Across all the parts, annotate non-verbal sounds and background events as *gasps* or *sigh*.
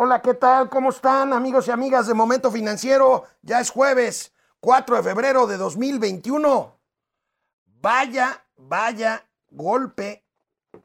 Hola, ¿qué tal? ¿Cómo están amigos y amigas de Momento Financiero? Ya es jueves, 4 de febrero de 2021. Vaya, vaya golpe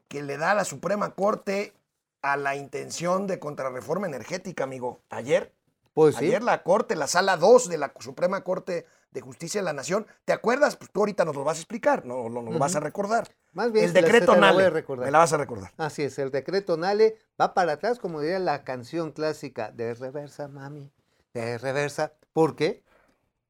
que le da la Suprema Corte a la intención de contrarreforma energética, amigo. Ayer, Pues sí. ayer la Corte, la sala 2 de la Suprema Corte de Justicia de la Nación, ¿te acuerdas? Pues tú ahorita nos lo vas a explicar, no no, nos lo vas a recordar. Más bien, el la- decreto la voy a Nale, recordar. me la vas a recordar. Así es, el decreto Nale va para atrás, como diría la canción clásica, de reversa, mami, de reversa. ¿Por qué?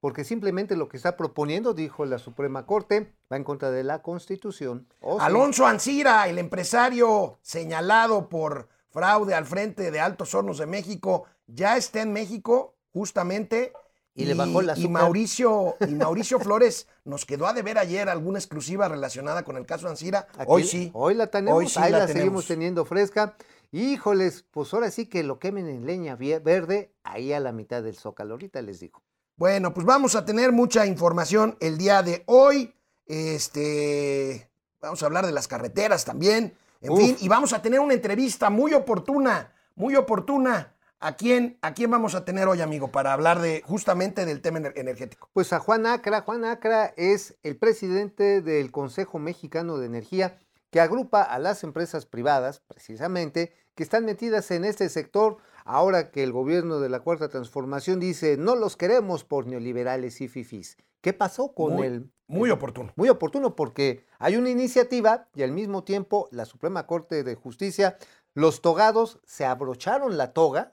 Porque simplemente lo que está proponiendo, dijo la Suprema Corte, va en contra de la Constitución. Oh, sí. Alonso Ancira, el empresario señalado por fraude al frente de Altos Hornos de México, ya está en México justamente. Y le bajó la y. Mauricio, y Mauricio Flores nos quedó a deber ayer alguna exclusiva relacionada con el caso Ancira. Aquí- Hoy sí. Hoy la tenemos, Hoy sí ahí la la, tenemos. seguimos teniendo fresca. Híjoles, pues ahora sí que lo quemen en leña verde, ahí a la mitad del zócalo. Ahorita les digo. Bueno, pues vamos a tener mucha información el día de hoy. Este, vamos a hablar de las carreteras también. En Uf. fin, y vamos a tener una entrevista muy oportuna, muy oportuna. ¿A quién, ¿A quién vamos a tener hoy, amigo, para hablar de justamente del tema ener- energético? Pues a Juan Acra. Juan Acra es el presidente del Consejo Mexicano de Energía que agrupa a las empresas privadas, precisamente, que están metidas en este sector, ahora que el gobierno de la Cuarta Transformación dice, no los queremos por neoliberales y fifís. ¿Qué pasó con Muy- el... Muy oportuno. Muy oportuno porque hay una iniciativa y al mismo tiempo la Suprema Corte de Justicia, los togados se abrocharon la toga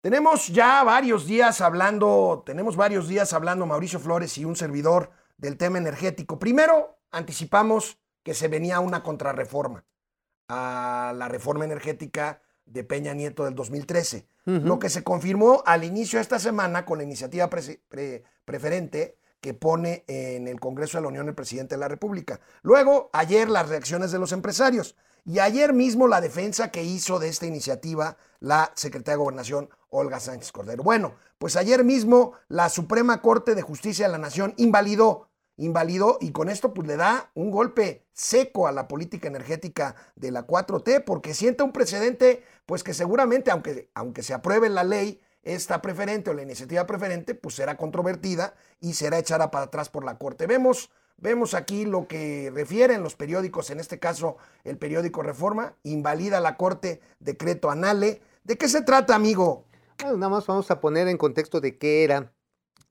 Tenemos ya varios días hablando, tenemos varios días hablando Mauricio Flores y un servidor del tema energético. Primero, anticipamos que se venía una contrarreforma a la reforma energética de Peña Nieto del 2013. Lo que se confirmó al inicio de esta semana con la iniciativa pre- preferente que pone en el Congreso de la Unión el presidente de la República. Luego, ayer las reacciones de los empresarios. Y ayer mismo la defensa que hizo de esta iniciativa la secretaria de Gobernación, Olga Sánchez Cordero. Bueno, pues ayer mismo la Suprema Corte de Justicia de la Nación invalidó, invalidó y con esto pues le da un golpe seco a la política energética de la 4T porque sienta un precedente pues que seguramente aunque, aunque se apruebe la ley, esta preferente o la iniciativa preferente pues será controvertida y será echada para atrás por la Corte. Vemos Vemos aquí lo que refieren los periódicos, en este caso el periódico Reforma, invalida la Corte decreto anale. ¿De qué se trata, amigo? Bueno, nada más vamos a poner en contexto de qué era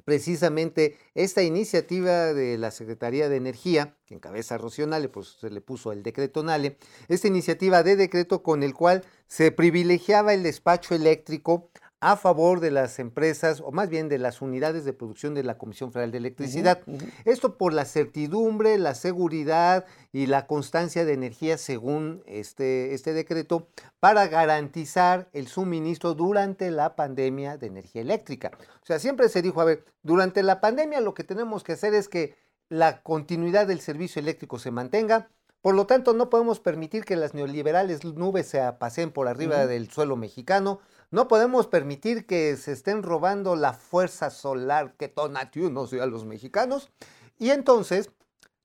precisamente esta iniciativa de la Secretaría de Energía, que encabeza Rocío Nale, pues se le puso el decreto Nale, esta iniciativa de decreto con el cual se privilegiaba el despacho eléctrico a favor de las empresas, o más bien de las unidades de producción de la Comisión Federal de Electricidad. Esto por la certidumbre, la seguridad y la constancia de energía según este, este decreto para garantizar el suministro durante la pandemia de energía eléctrica. O sea, siempre se dijo, a ver, durante la pandemia lo que tenemos que hacer es que la continuidad del servicio eléctrico se mantenga. Por lo tanto, no podemos permitir que las neoliberales nubes se pasen por arriba del suelo mexicano. No podemos permitir que se estén robando la fuerza solar que Tonatiuh a los mexicanos. Y entonces,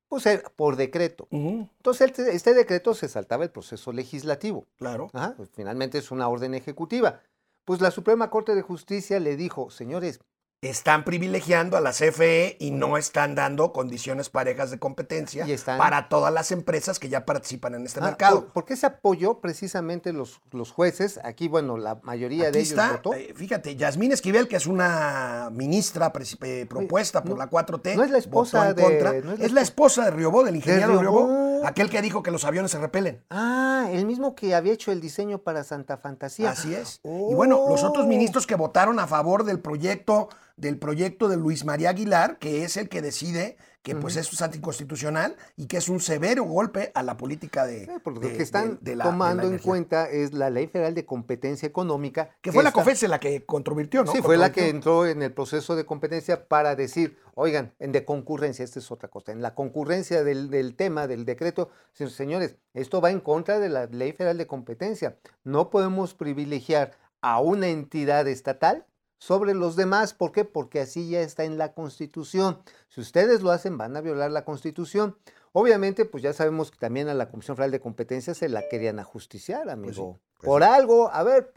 pues eh, por decreto. Entonces, este, este decreto se saltaba el proceso legislativo. Claro. Ajá, pues, finalmente es una orden ejecutiva. Pues la Suprema Corte de Justicia le dijo, señores, Están privilegiando a la CFE y no están dando condiciones parejas de competencia están- para todas las empresas que ya participan en este ah, mercado. ¿por, por qué se apoyó precisamente los, los jueces? Aquí, bueno, la mayoría Aquí de ellos está, votó. eh, fíjate, Yasmín Esquivel, que es una ministra eh, propuesta por no- la 4T, no es la esposa votó en de- contra. no es es, la esposa de Riobó, del ingeniero Riobó, Riobó. aquel que dijo que los aviones se repelen. Ah, el mismo que había hecho el diseño para Santa Fantasía. Así es. Y bueno, los otros Oh. ministros que votaron a favor del proyecto, del proyecto de Luis María Aguilar, que es el que decide que pues eso es anticonstitucional y que es un severo golpe a la política de, Sí, porque de- lo que están de- de la- de la tomando en cuenta es la Ley Federal de Competencia Económica. Que fue la COFESE la que controvirtió, ¿no? Sí, fue la que entró en el proceso de competencia para decir, oigan, en de concurrencia, esta es otra cosa, en la concurrencia del, del tema, del decreto, se- señores, esto va en contra de la ley federal de competencia. No podemos privilegiar a una entidad estatal sobre los demás. ¿Por qué? Porque así ya está en la Constitución. Si ustedes lo hacen, van a violar la Constitución. Obviamente, pues ya sabemos que también a la Comisión Federal de Competencia se la querían ajusticiar, amigo. pues Por algo, a ver,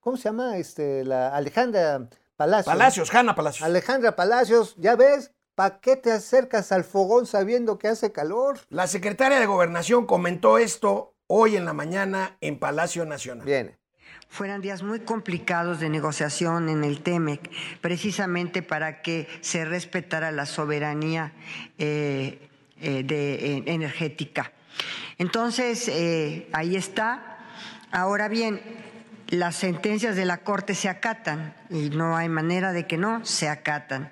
¿cómo se llama? Este, la Alejandra Palacios. Palacios, Hanna Palacios. Alejandra Palacios, ya ves, ¿para qué te acercas al fogón sabiendo que hace calor? La secretaria de Gobernación comentó esto hoy en la mañana en Palacio Nacional. Viene. Fueran días muy complicados de negociación en el TEMEC, precisamente para que se respetara la soberanía eh, eh, energética. Entonces, eh, ahí está. Ahora bien, las sentencias de la Corte se acatan y no hay manera de que no se acatan.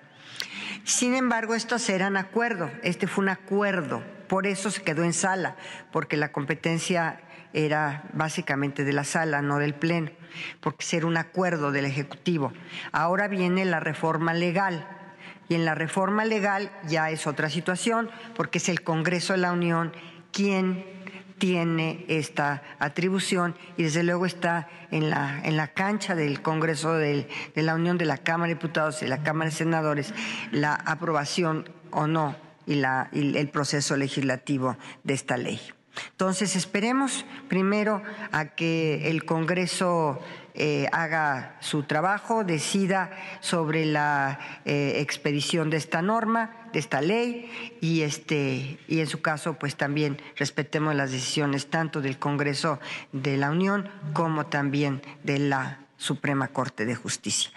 Sin embargo, estos eran acuerdo. Este fue un acuerdo. Por eso se quedó en sala, porque la competencia era básicamente de la sala, no del Pleno, porque era un acuerdo del Ejecutivo. Ahora viene la reforma legal. Y en la reforma legal ya es otra situación, porque es el Congreso de la Unión quien tiene esta atribución y desde luego está en la, en la cancha del Congreso de la Unión de la Cámara de Diputados y la Cámara de Senadores la aprobación o no y, la, y el proceso legislativo de esta ley. Entonces esperemos primero a que el Congreso eh, haga su trabajo, decida sobre la eh, expedición de esta norma, de esta ley, y este y en su caso, pues también respetemos las decisiones tanto del Congreso de la Unión como también de la Suprema Corte de Justicia.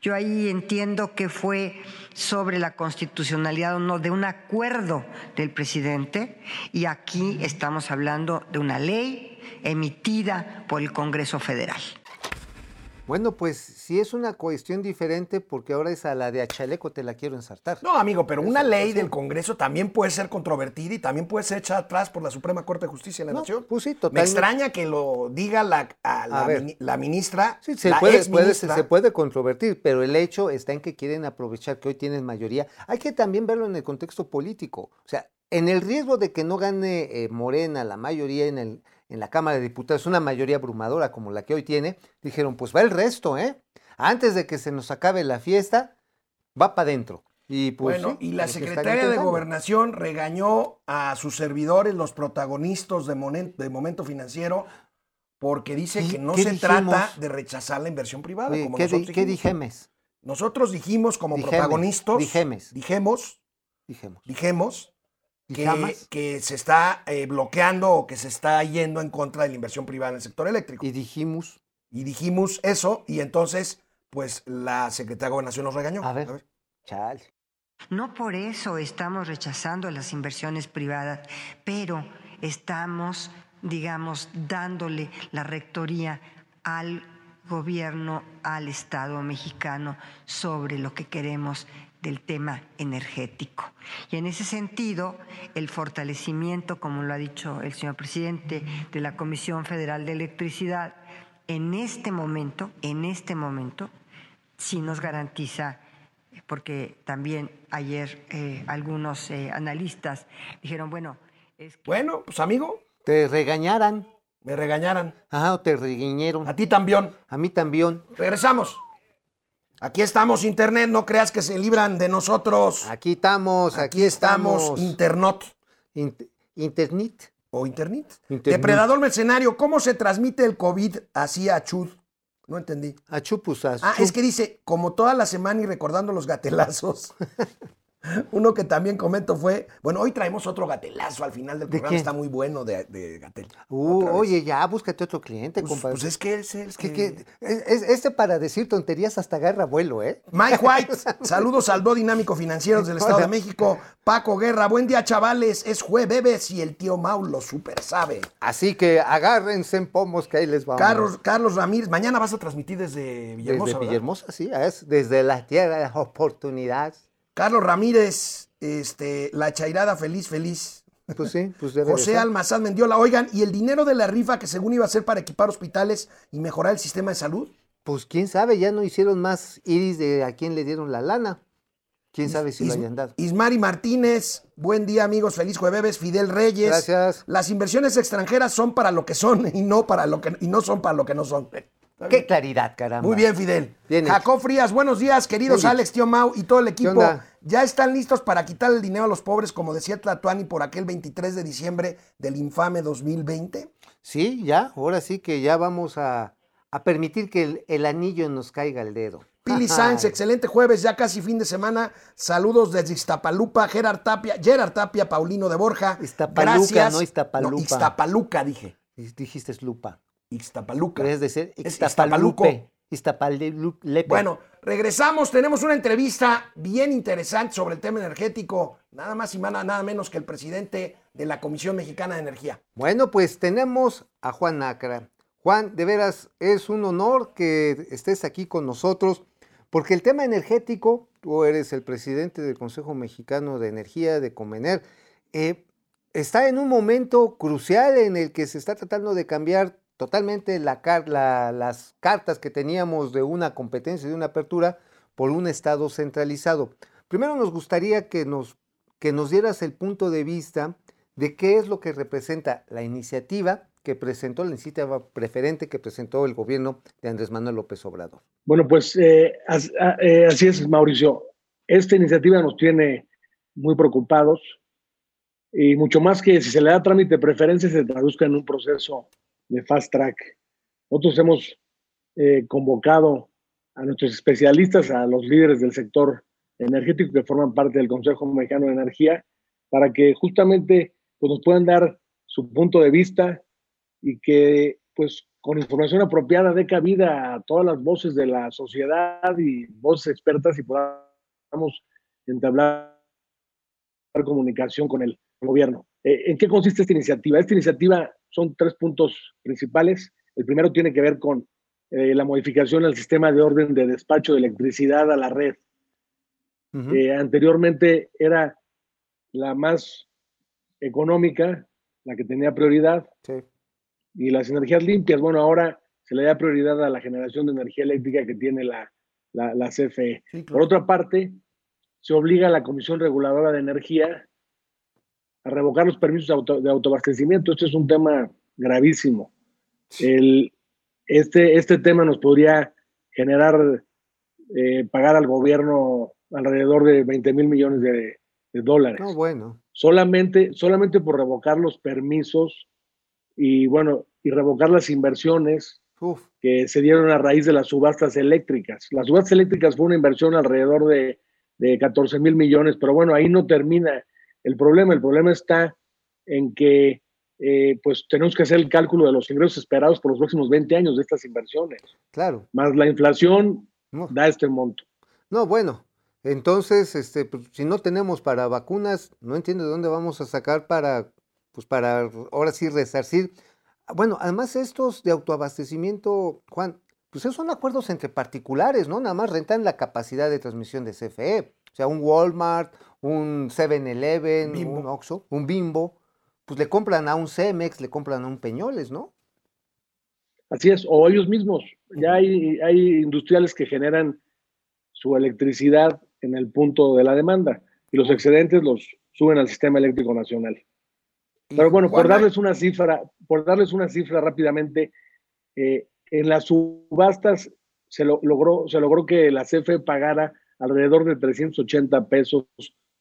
Yo ahí entiendo que fue sobre la constitucionalidad o no de un acuerdo del presidente y aquí estamos hablando de una ley emitida por el Congreso Federal. Bueno, pues sí es una cuestión diferente porque ahora es a la de a chaleco te la quiero ensartar. No, amigo, pero una ley del Congreso también puede ser controvertida y también puede ser echada atrás por la Suprema Corte de Justicia de la No, Nación. pues sí, Me totalmente. extraña que lo diga la, a la, A ver. mini- la ministra, Sí, se la puede, puede- se puede controvertir, pero el hecho está en que quieren aprovechar que hoy tienen mayoría. Hay que también verlo en el contexto político. O sea, en el riesgo de que no gane eh, Morena la mayoría en, el, en la Cámara de Diputados, una mayoría abrumadora como la que hoy tiene, dijeron, pues va el resto, ¿eh? Antes de que se nos acabe la fiesta, va para adentro. Y pues, bueno, sí, y la secretaria de. Gobernación regañó a sus servidores, los protagonistas de, Momento Financiero, porque dice ¿Qué- que no se dijimos? trata de rechazar la inversión privada. Oye, como ¿qué, nosotros qué dijimos. Nosotros dijimos como protagonistas, dijemes. dijimos, Dijemos. Dijimos que, se está eh, bloqueando o que se está yendo en contra de la inversión privada en el sector eléctrico. Y Y, dijimos, dijimos eso y entonces, pues la secretaria de Gobernación nos regañó. a ver, chale. No por eso estamos rechazando las inversiones privadas, pero estamos, digamos, dándole la rectoría al gobierno, al Estado mexicano sobre lo que queremos del tema energético. Y en ese sentido, el fortalecimiento, como lo ha dicho el señor presidente, de la Comisión Federal de Electricidad, en este momento, en este momento, sí nos garantiza porque también ayer eh, algunos eh, analistas dijeron, bueno, es que Bueno, pues amigo, Te regañaran. me regañaran. Ajá, o te reguiñeron. A ti también. A mí también. Regresamos. Aquí estamos, Internet. No creas que se libran de nosotros. Aquí estamos, aquí, Aquí estamos, Internet. Int- Internet. ¿O Internet? Internet. Depredador mercenario. ¿Cómo se transmite el COVID así a Chud? No entendí. A chupusas. Ah, es que dice, como toda la semana y recordando los gatelazos. *laughs* *laughs* Uno que también comento fue, bueno, hoy traemos otro gatelazo al final del ¿De programa, quién? está muy bueno de, de Gatel. Uh, oye, ya, búscate otro cliente, pues, compadre. pues es que es el Es que, que- es- es- este para decir tonterías hasta agarra vuelo, ¿eh? Mike *laughs* White, saludos al Do Dinámico Financieros del Estado de México. Paco Guerra, buen día, chavales. Es jueves y el tío Mau lo super sabe. Así que agárrense en pomos que ahí les vamos. Carlos, Carlos Ramírez, mañana vas a transmitir desde Villahermosa. Desde. Villahermosa, sí, es desde la tierra de las oportunidades. Carlos Ramírez, Este, la chairada feliz, feliz. Pues sí, pues debe de José ser. Almazán Mendiola, oigan, ¿y el dinero de la rifa que según iba a ser para equipar hospitales y mejorar el sistema de salud? Pues quién sabe, ya no hicieron más iris de a quién le dieron la lana. Quién sabe si lo Is- hayan dado. Ismari Martínez, buen día amigos, feliz jueves. Fidel Reyes. Gracias. Las inversiones extranjeras son para lo que son y no para lo que y no son para lo que no son. Qué claridad, caramba. Muy bien, Fidel. Bien. Jacob Frías, buenos días, queridos Bien. Alex, tío Mau y todo el equipo. Ya están listos para quitar el dinero a los pobres, como decía Tlatuani por aquel 23 de diciembre del infame 2020. Sí, ya, ahora sí que ya vamos a, a permitir que el, el anillo nos caiga al dedo. Pili Sáenz, excelente jueves, ya casi fin de semana. Saludos desde Iztapalupa, Gerard Tapia, Gerard Tapia, Paulino de Borja. Iztapaluca, Gracias. no Iztapalupa. No, Iztapaluca, dije. Dijiste es lupa. Ixtapaluca. Es Ixtapalupe. Iztapaluco. Iztapalupe. Bueno, regresamos. Tenemos una entrevista bien interesante sobre el tema energético. Nada más y nada menos que el presidente de la Comisión Mexicana de Energía. Bueno, pues tenemos a Juan Nacra. Juan, de veras, es un honor que estés aquí con nosotros, porque el tema energético, tú eres el presidente del Consejo Mexicano de Energía, de Comener, eh, está en un momento crucial en el que se está tratando de cambiar totalmente la las cartas que teníamos de una competencia, de una apertura, por un Estado centralizado. Primero nos gustaría que nos, que nos dieras el punto de vista de qué es lo que representa la iniciativa que presentó, la iniciativa preferente que presentó el gobierno de Andrés Manuel López Obrador. Bueno, pues eh, as- a- eh, así es, Mauricio. Esta iniciativa nos tiene muy preocupados y mucho más que si se le da trámite preferencia se traduzca en un proceso de fast track. Nosotros hemos eh, convocado a nuestros especialistas, a los líderes del sector energético que forman parte del Consejo Mexicano de Energía, para que justamente pues, nos puedan dar su punto de vista y que pues con información apropiada dé cabida a todas las voces de la sociedad y voces expertas y podamos entablar comunicación con el gobierno. Eh, ¿En qué consiste esta iniciativa? Esta iniciativa son tres puntos principales. El primero tiene que ver con eh, la modificación al sistema de orden de despacho de electricidad a la red. Ujú. Eh, anteriormente era la más económica, la que tenía prioridad, Sí. y las energías limpias, bueno, ahora se le da prioridad a la generación de energía eléctrica que tiene la, la, la CFE. Sí, Por otra parte, se obliga a la Comisión Reguladora de Energía a revocar los permisos de, auto- de autoabastecimiento. Este es un tema gravísimo. El, este, este tema nos podría generar, eh, pagar al gobierno alrededor de 20 mil millones de, de dólares No, bueno. solamente, solamente por revocar los permisos y bueno, y revocar las inversiones Uf. que se dieron a raíz de las subastas eléctricas. Las subastas eléctricas fue una inversión alrededor de, de 14 mil millones, pero bueno, ahí no termina el problema. El problema está en que eh, pues tenemos que hacer el cálculo de los ingresos esperados por los próximos 20 años de estas inversiones, Claro. más la inflación No, da este monto. no, bueno. Entonces, este, pues, si no tenemos para vacunas, no entiendo de dónde vamos a sacar para, pues para ahora sí resarcir. Bueno, además estos de autoabastecimiento, Juan, pues esos son acuerdos entre particulares, ¿no? Nada más rentan la capacidad de transmisión de CFE. O sea, un Walmart, un 7-Eleven, Bimbo. un Oxxo, un Bimbo, pues le compran a un Cemex, le compran a un Peñoles, ¿no? Así es, o ellos mismos. Ya hay, hay industriales que generan su electricidad en el punto de la demanda y los excedentes los suben al sistema eléctrico nacional. Pero bueno, por darles una cifra, por darles una cifra rápidamente, eh, en las subastas se lo- logró, se logró que la CFE pagara alrededor de 380 pesos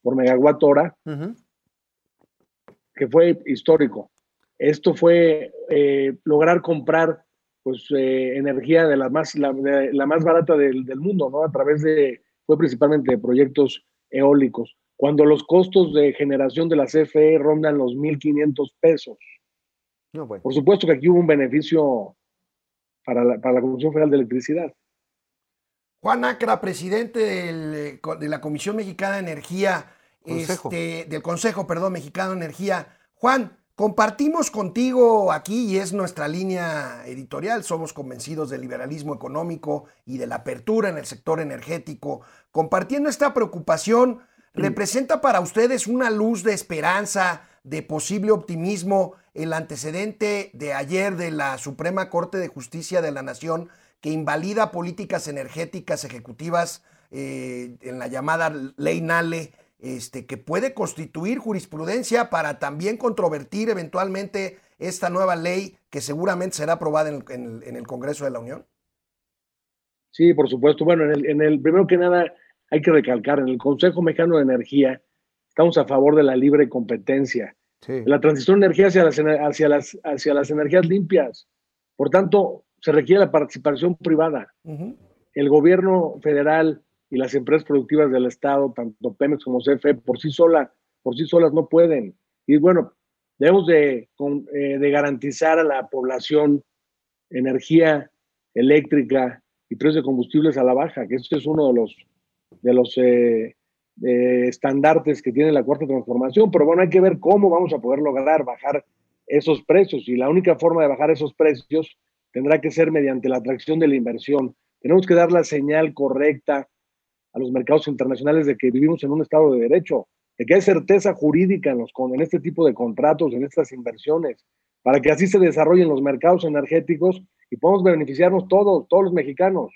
por megawatt hora, que fue histórico. Esto fue eh, lograr comprar pues eh, energía de la más la, de la más barata del, del mundo, ¿no? A través de fue principalmente de proyectos eólicos. Cuando los costos de generación de la CFE rondan los 1.500 pesos. No, bueno. Por supuesto que aquí hubo un beneficio para la, para la Comisión Federal de Electricidad. Juan Acra, presidente del, eh, de la Comisión Mexicana de Energía, Consejo. este, del Consejo, perdón, Mexicano de Energía. Juan, compartimos contigo aquí y es nuestra línea editorial. Somos convencidos del liberalismo económico y de la apertura en el sector energético. Compartiendo esta preocupación, ¿representa para ustedes una luz de esperanza, de posible optimismo, el antecedente de ayer de la Suprema Corte de Justicia de la Nación que invalida políticas energéticas ejecutivas eh, en la llamada ley NALE, este, que puede constituir jurisprudencia para también controvertir eventualmente esta nueva ley que seguramente será aprobada en el, en el- en el Congreso de la Unión? Sí, por supuesto. Bueno, en el, en el primero que nada hay que recalcar, en el Consejo Mexicano de Energía estamos a favor de la libre competencia, Sí. la transición de energía hacia las, hacia las, hacia las energías limpias. Por tanto, se requiere la participación privada. El gobierno federal y las empresas productivas del Estado, tanto Pemex como CFE, por sí sola, por sí solas no pueden. Y bueno, debemos de, con- eh, de garantizar a la población energía eléctrica y precios de combustibles a la baja, que este es uno de los, de los eh, eh, estandartes que tiene la cuarta transformación. Pero bueno, hay que ver cómo vamos a poder lograr bajar esos precios. Y la única forma de bajar esos precios tendrá que ser mediante la atracción de la inversión. Tenemos que dar la señal correcta a los mercados internacionales de que vivimos en un estado de derecho, de que hay certeza jurídica en, los, este tipo de contratos, en estas inversiones, para que así se desarrollen los mercados energéticos y podamos beneficiarnos todos, todos los mexicanos.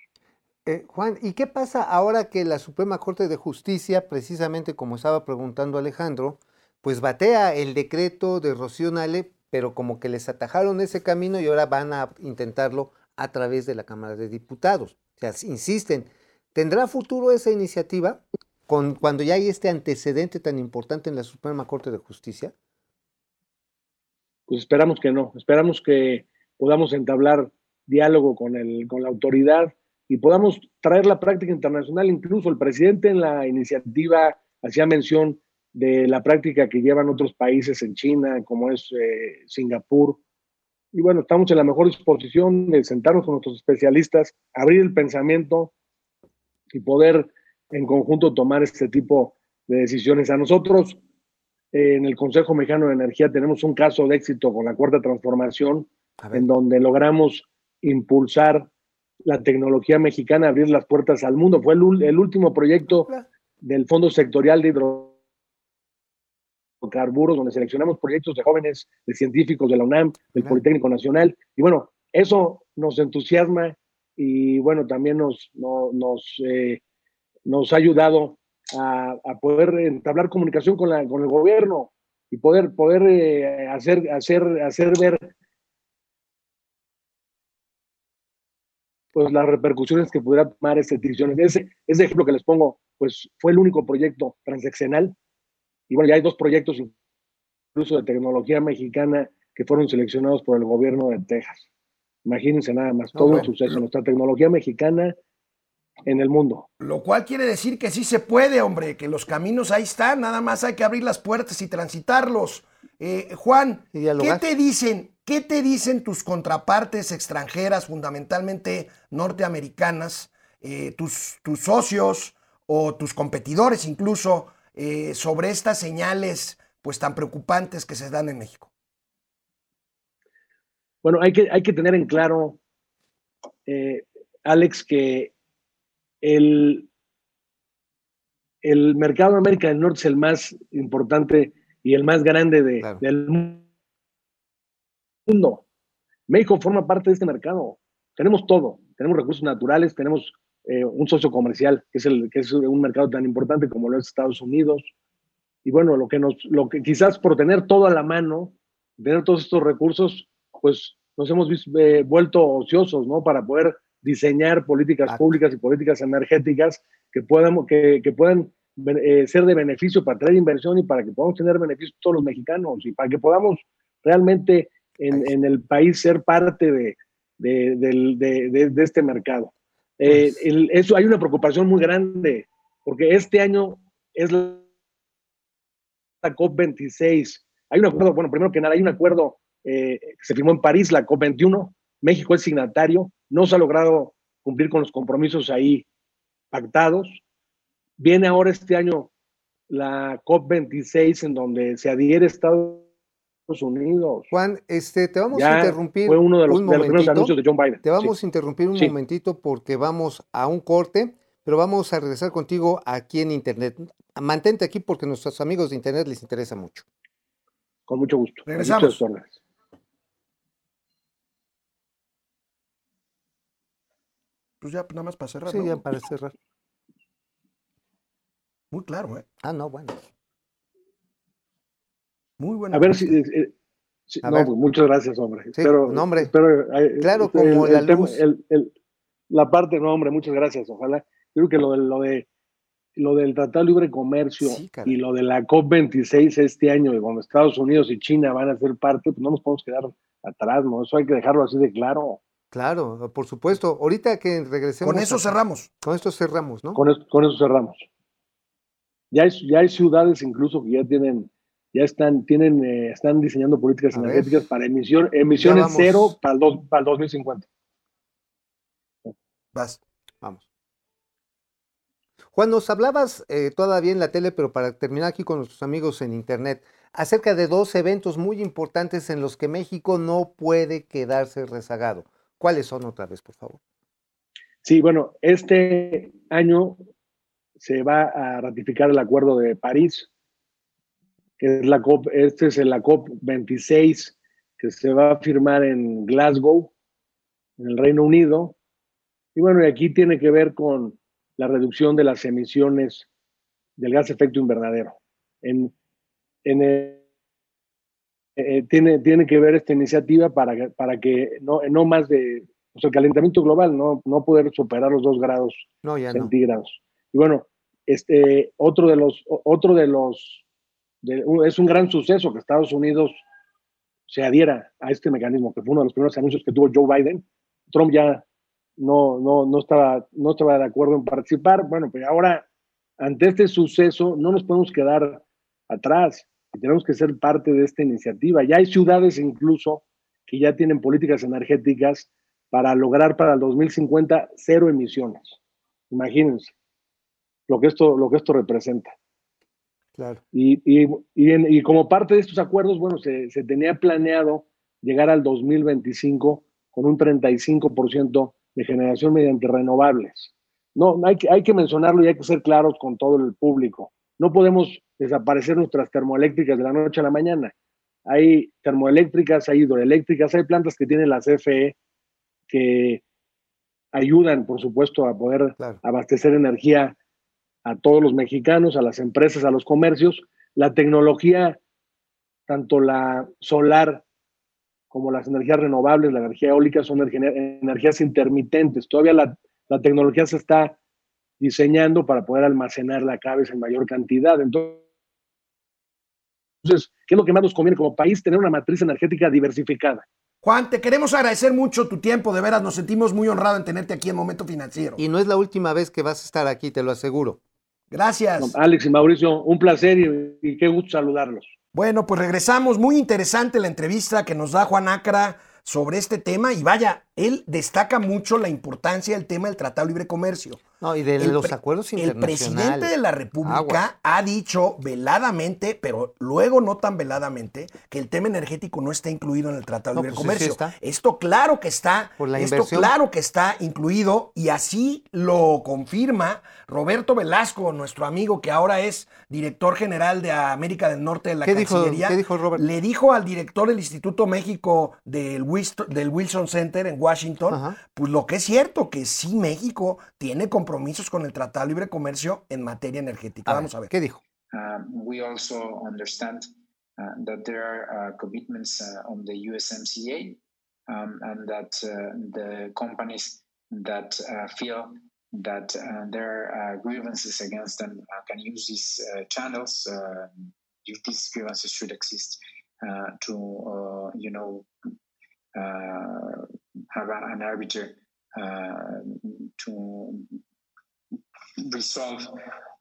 Eh, Juan, ¿y qué pasa ahora que la Suprema Corte de Justicia, precisamente como estaba preguntando Alejandro, pues batea el decreto de Rocío Nale, pero como que les atajaron ese camino y ahora van a intentarlo a través de la Cámara de Diputados? O sea, insisten, ¿tendrá futuro esa iniciativa cuando ya hay este antecedente tan importante en la Suprema Corte de Justicia? Pues esperamos que no, esperamos que podamos entablar diálogo con, el, con la autoridad y podamos traer la práctica internacional. Incluso el presidente en la iniciativa hacía mención de la práctica que llevan otros países en China, como es eh, Singapur. Y bueno, estamos en la mejor disposición de sentarnos con nuestros especialistas, abrir el pensamiento y poder en conjunto tomar este tipo de decisiones. A nosotros, eh, en el Consejo Mexicano de Energía, tenemos un caso de éxito con la Cuarta Transformación, en donde logramos impulsar la tecnología mexicana, abrir las puertas al mundo. Fue el, el último proyecto del Fondo Sectorial de Hidrocarburos, donde seleccionamos proyectos de jóvenes, de científicos de la UNAM, del Claro. Politécnico Nacional. Y bueno, eso nos entusiasma y bueno, también nos, no- nos, eh, nos ha ayudado a, a poder entablar comunicación con, la, con el gobierno y poder, poder eh, hacer, hacer, hacer ver pues las repercusiones que pudiera tomar esta decisión. Ese, ese ejemplo que les pongo, pues fue el único proyecto transaccional. Y bueno, ya hay dos proyectos incluso de tecnología mexicana que fueron seleccionados por el gobierno de Texas. Imagínense nada más, No, todo el bueno. suceso, nuestra tecnología mexicana en el mundo. Lo cual quiere decir que sí se puede, hombre, que los caminos ahí están, nada más hay que abrir las puertas y transitarlos. Eh, Juan, Y ¿qué te dicen? ¿Qué te dicen tus contrapartes extranjeras, fundamentalmente norteamericanas, eh, tus, tus socios o tus competidores incluso, eh, sobre estas señales pues tan preocupantes que se dan en México? Bueno, hay que, hay que tener en claro, eh, Alex, que el, el mercado de América del Norte es el más importante y el más grande de- Claro. del mundo. México forma parte de este mercado. Tenemos todo. Tenemos recursos naturales, tenemos eh, un socio comercial, que es, el, que es un mercado tan importante como lo es Estados Unidos. Y bueno, lo que nos, lo que quizás por tener todo a la mano, tener todos estos recursos, pues nos hemos eh, vuelto ociosos, ¿no? Para poder diseñar políticas públicas y políticas energéticas que puedan, que, que puedan eh, ser de beneficio para traer inversión y para que podamos tener beneficios todos los mexicanos y para que podamos realmente en, en el país ser parte de, de- de- de este mercado. Eh, Pues- el- eso hay una preocupación muy grande, porque este año es la, la COP26. Hay un acuerdo, bueno, primero que nada, hay un acuerdo eh, que se firmó en París, la COP21. México es signatario, no se ha logrado cumplir con los compromisos ahí pactados. Viene ahora este año la COP26, en donde se adhiere Estados Unidos. Juan, este, te vamos a interrumpir fue uno de los, un de los primeros anuncios de John Biden. Te vamos Sí. a interrumpir un Sí. momentito porque vamos a un corte, pero vamos a regresar contigo aquí en Internet. Mantente aquí porque a nuestros amigos de Internet les interesa mucho. Con mucho gusto. Regresamos. Pues ya, nada más para cerrar. Sí, ¿no? ya para cerrar. Muy claro, ¿eh? Ah, no, bueno. A Muy buena. ver pista. si. eh, eh, si- A no, ver. pues muchas gracias, hombre. Sí, Espero- no, hombre. espero, eh, Claro, eh, como el- la luz. el- el- la parte, no, hombre, muchas gracias. Ojalá. Creo que lo de, lo de lo del Tratado de Libre Comercio Sí, y lo de la COP26 este año, cuando Estados Unidos y China van a ser parte, pues no nos podemos quedar atrás, ¿no? Eso hay que dejarlo así de claro. Claro, por supuesto. Ahorita que regresemos. Con eso a- cerramos. Con esto cerramos, ¿no? Con eso, con eso cerramos. Ya hay, ya hay ciudades incluso que ya tienen, ya están, tienen, eh, están diseñando políticas A ver. energéticas para emisión, emisiones cero para el, dos- para el 2050. Vas. Vamos. Juan, nos hablabas eh, todavía en la tele, pero para terminar aquí con nuestros amigos en Internet, acerca de dos eventos muy importantes en los que México no puede quedarse rezagado. ¿Cuáles son otra vez, por favor? Sí, bueno, este año se va a ratificar el Acuerdo de París, es la COP, este es la COP 26, que se va a firmar en Glasgow, en el Reino Unido. Y bueno, y aquí tiene que ver con la reducción de las emisiones del gas efecto invernadero. En, en eh, tiene, tiene que ver esta iniciativa para, que- para que no, no más de o sea, el calentamiento global, no, no poder superar los dos grados No, ya no. centígrados. Y bueno, este, otro de los, otro de los, de- u- es un gran suceso que Estados Unidos se adhiera a este mecanismo, que fue uno de los primeros anuncios que tuvo Joe Biden. Trump ya no, no, no, estaba, no estaba de acuerdo en participar. Bueno, pues ahora, ante este suceso, no nos podemos quedar atrás. y Tenemos que ser parte de esta iniciativa. Ya hay ciudades incluso que ya tienen políticas energéticas para lograr para el 2050 cero emisiones. Imagínense lo que esto, lo que esto representa. Claro. Y, y, y, en- y como parte de estos acuerdos, bueno, se, se tenía planeado llegar al 2025 con un 35% de generación mediante renovables. No, hay que, hay que mencionarlo y hay que ser claros con todo el público. No podemos desaparecer nuestras termoeléctricas de la noche a la mañana. Hay termoeléctricas, hay hidroeléctricas, hay plantas que tienen la CFE que ayudan, por supuesto, a poder Claro. abastecer energía a todos los mexicanos, a las empresas, a los comercios. La tecnología, tanto la solar como las energías renovables, la energía eólica, son energía- energías intermitentes. Todavía la, la tecnología se está diseñando para poder almacenarla cada vez en mayor cantidad. Entonces, ¿qué es lo que más nos conviene como país? Tener una matriz energética diversificada. Juan, te queremos agradecer mucho tu tiempo, de veras nos sentimos muy honrados en tenerte aquí en Momento Financiero. Y no es la última vez que vas a estar aquí, te lo aseguro. Gracias. Alex y Mauricio, un placer y, y qué gusto saludarlos. Bueno, pues regresamos. Muy interesante la entrevista que nos da Juan Acra sobre este tema y vaya, él destaca mucho la importancia del tema del Tratado de Libre Comercio. No, y de El los acuerdos El presidente de la República ha dicho veladamente, pero luego no tan veladamente, que el tema energético no está incluido en el Tratado de Libre pues sí Comercio. está. Esto claro que está, Por la esto inversión. claro que está incluido y así lo confirma Roberto Velasco, nuestro amigo que ahora es director general de América del Norte de la ¿Qué dijo- Cancillería. qué dijo Robert? Le dijo al director del Instituto México del, Wilson Center en Washington, Ajá. pues lo que es cierto, que sí México tiene compromisos con el Tratado de Libre Comercio en materia energética. A Vamos a ver. ¿Qué dijo? Um, we also understand uh, that there are uh, commitments uh, on the USMCA um, and that uh, the companies that uh, feel that uh, there are uh, grievances against them uh, can use these uh, channels, uh, if these grievances should exist, uh, to, uh, you know, uh, have a- an arbiter uh, to resolve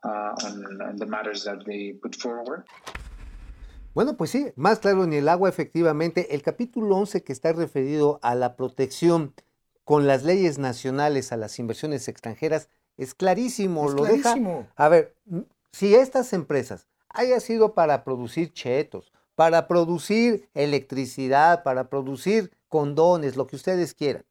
uh, on, on the matters that they put forward. Bueno, pues sí, más claro ni el agua, efectivamente. El capítulo 11 que está referido a la protección con las leyes nacionales a las inversiones extranjeras es clarísimo. Es lo clarísimo. deja. A ver, si estas empresas haya sido para producir chetos, para producir electricidad, para producir condones, lo que ustedes quieran,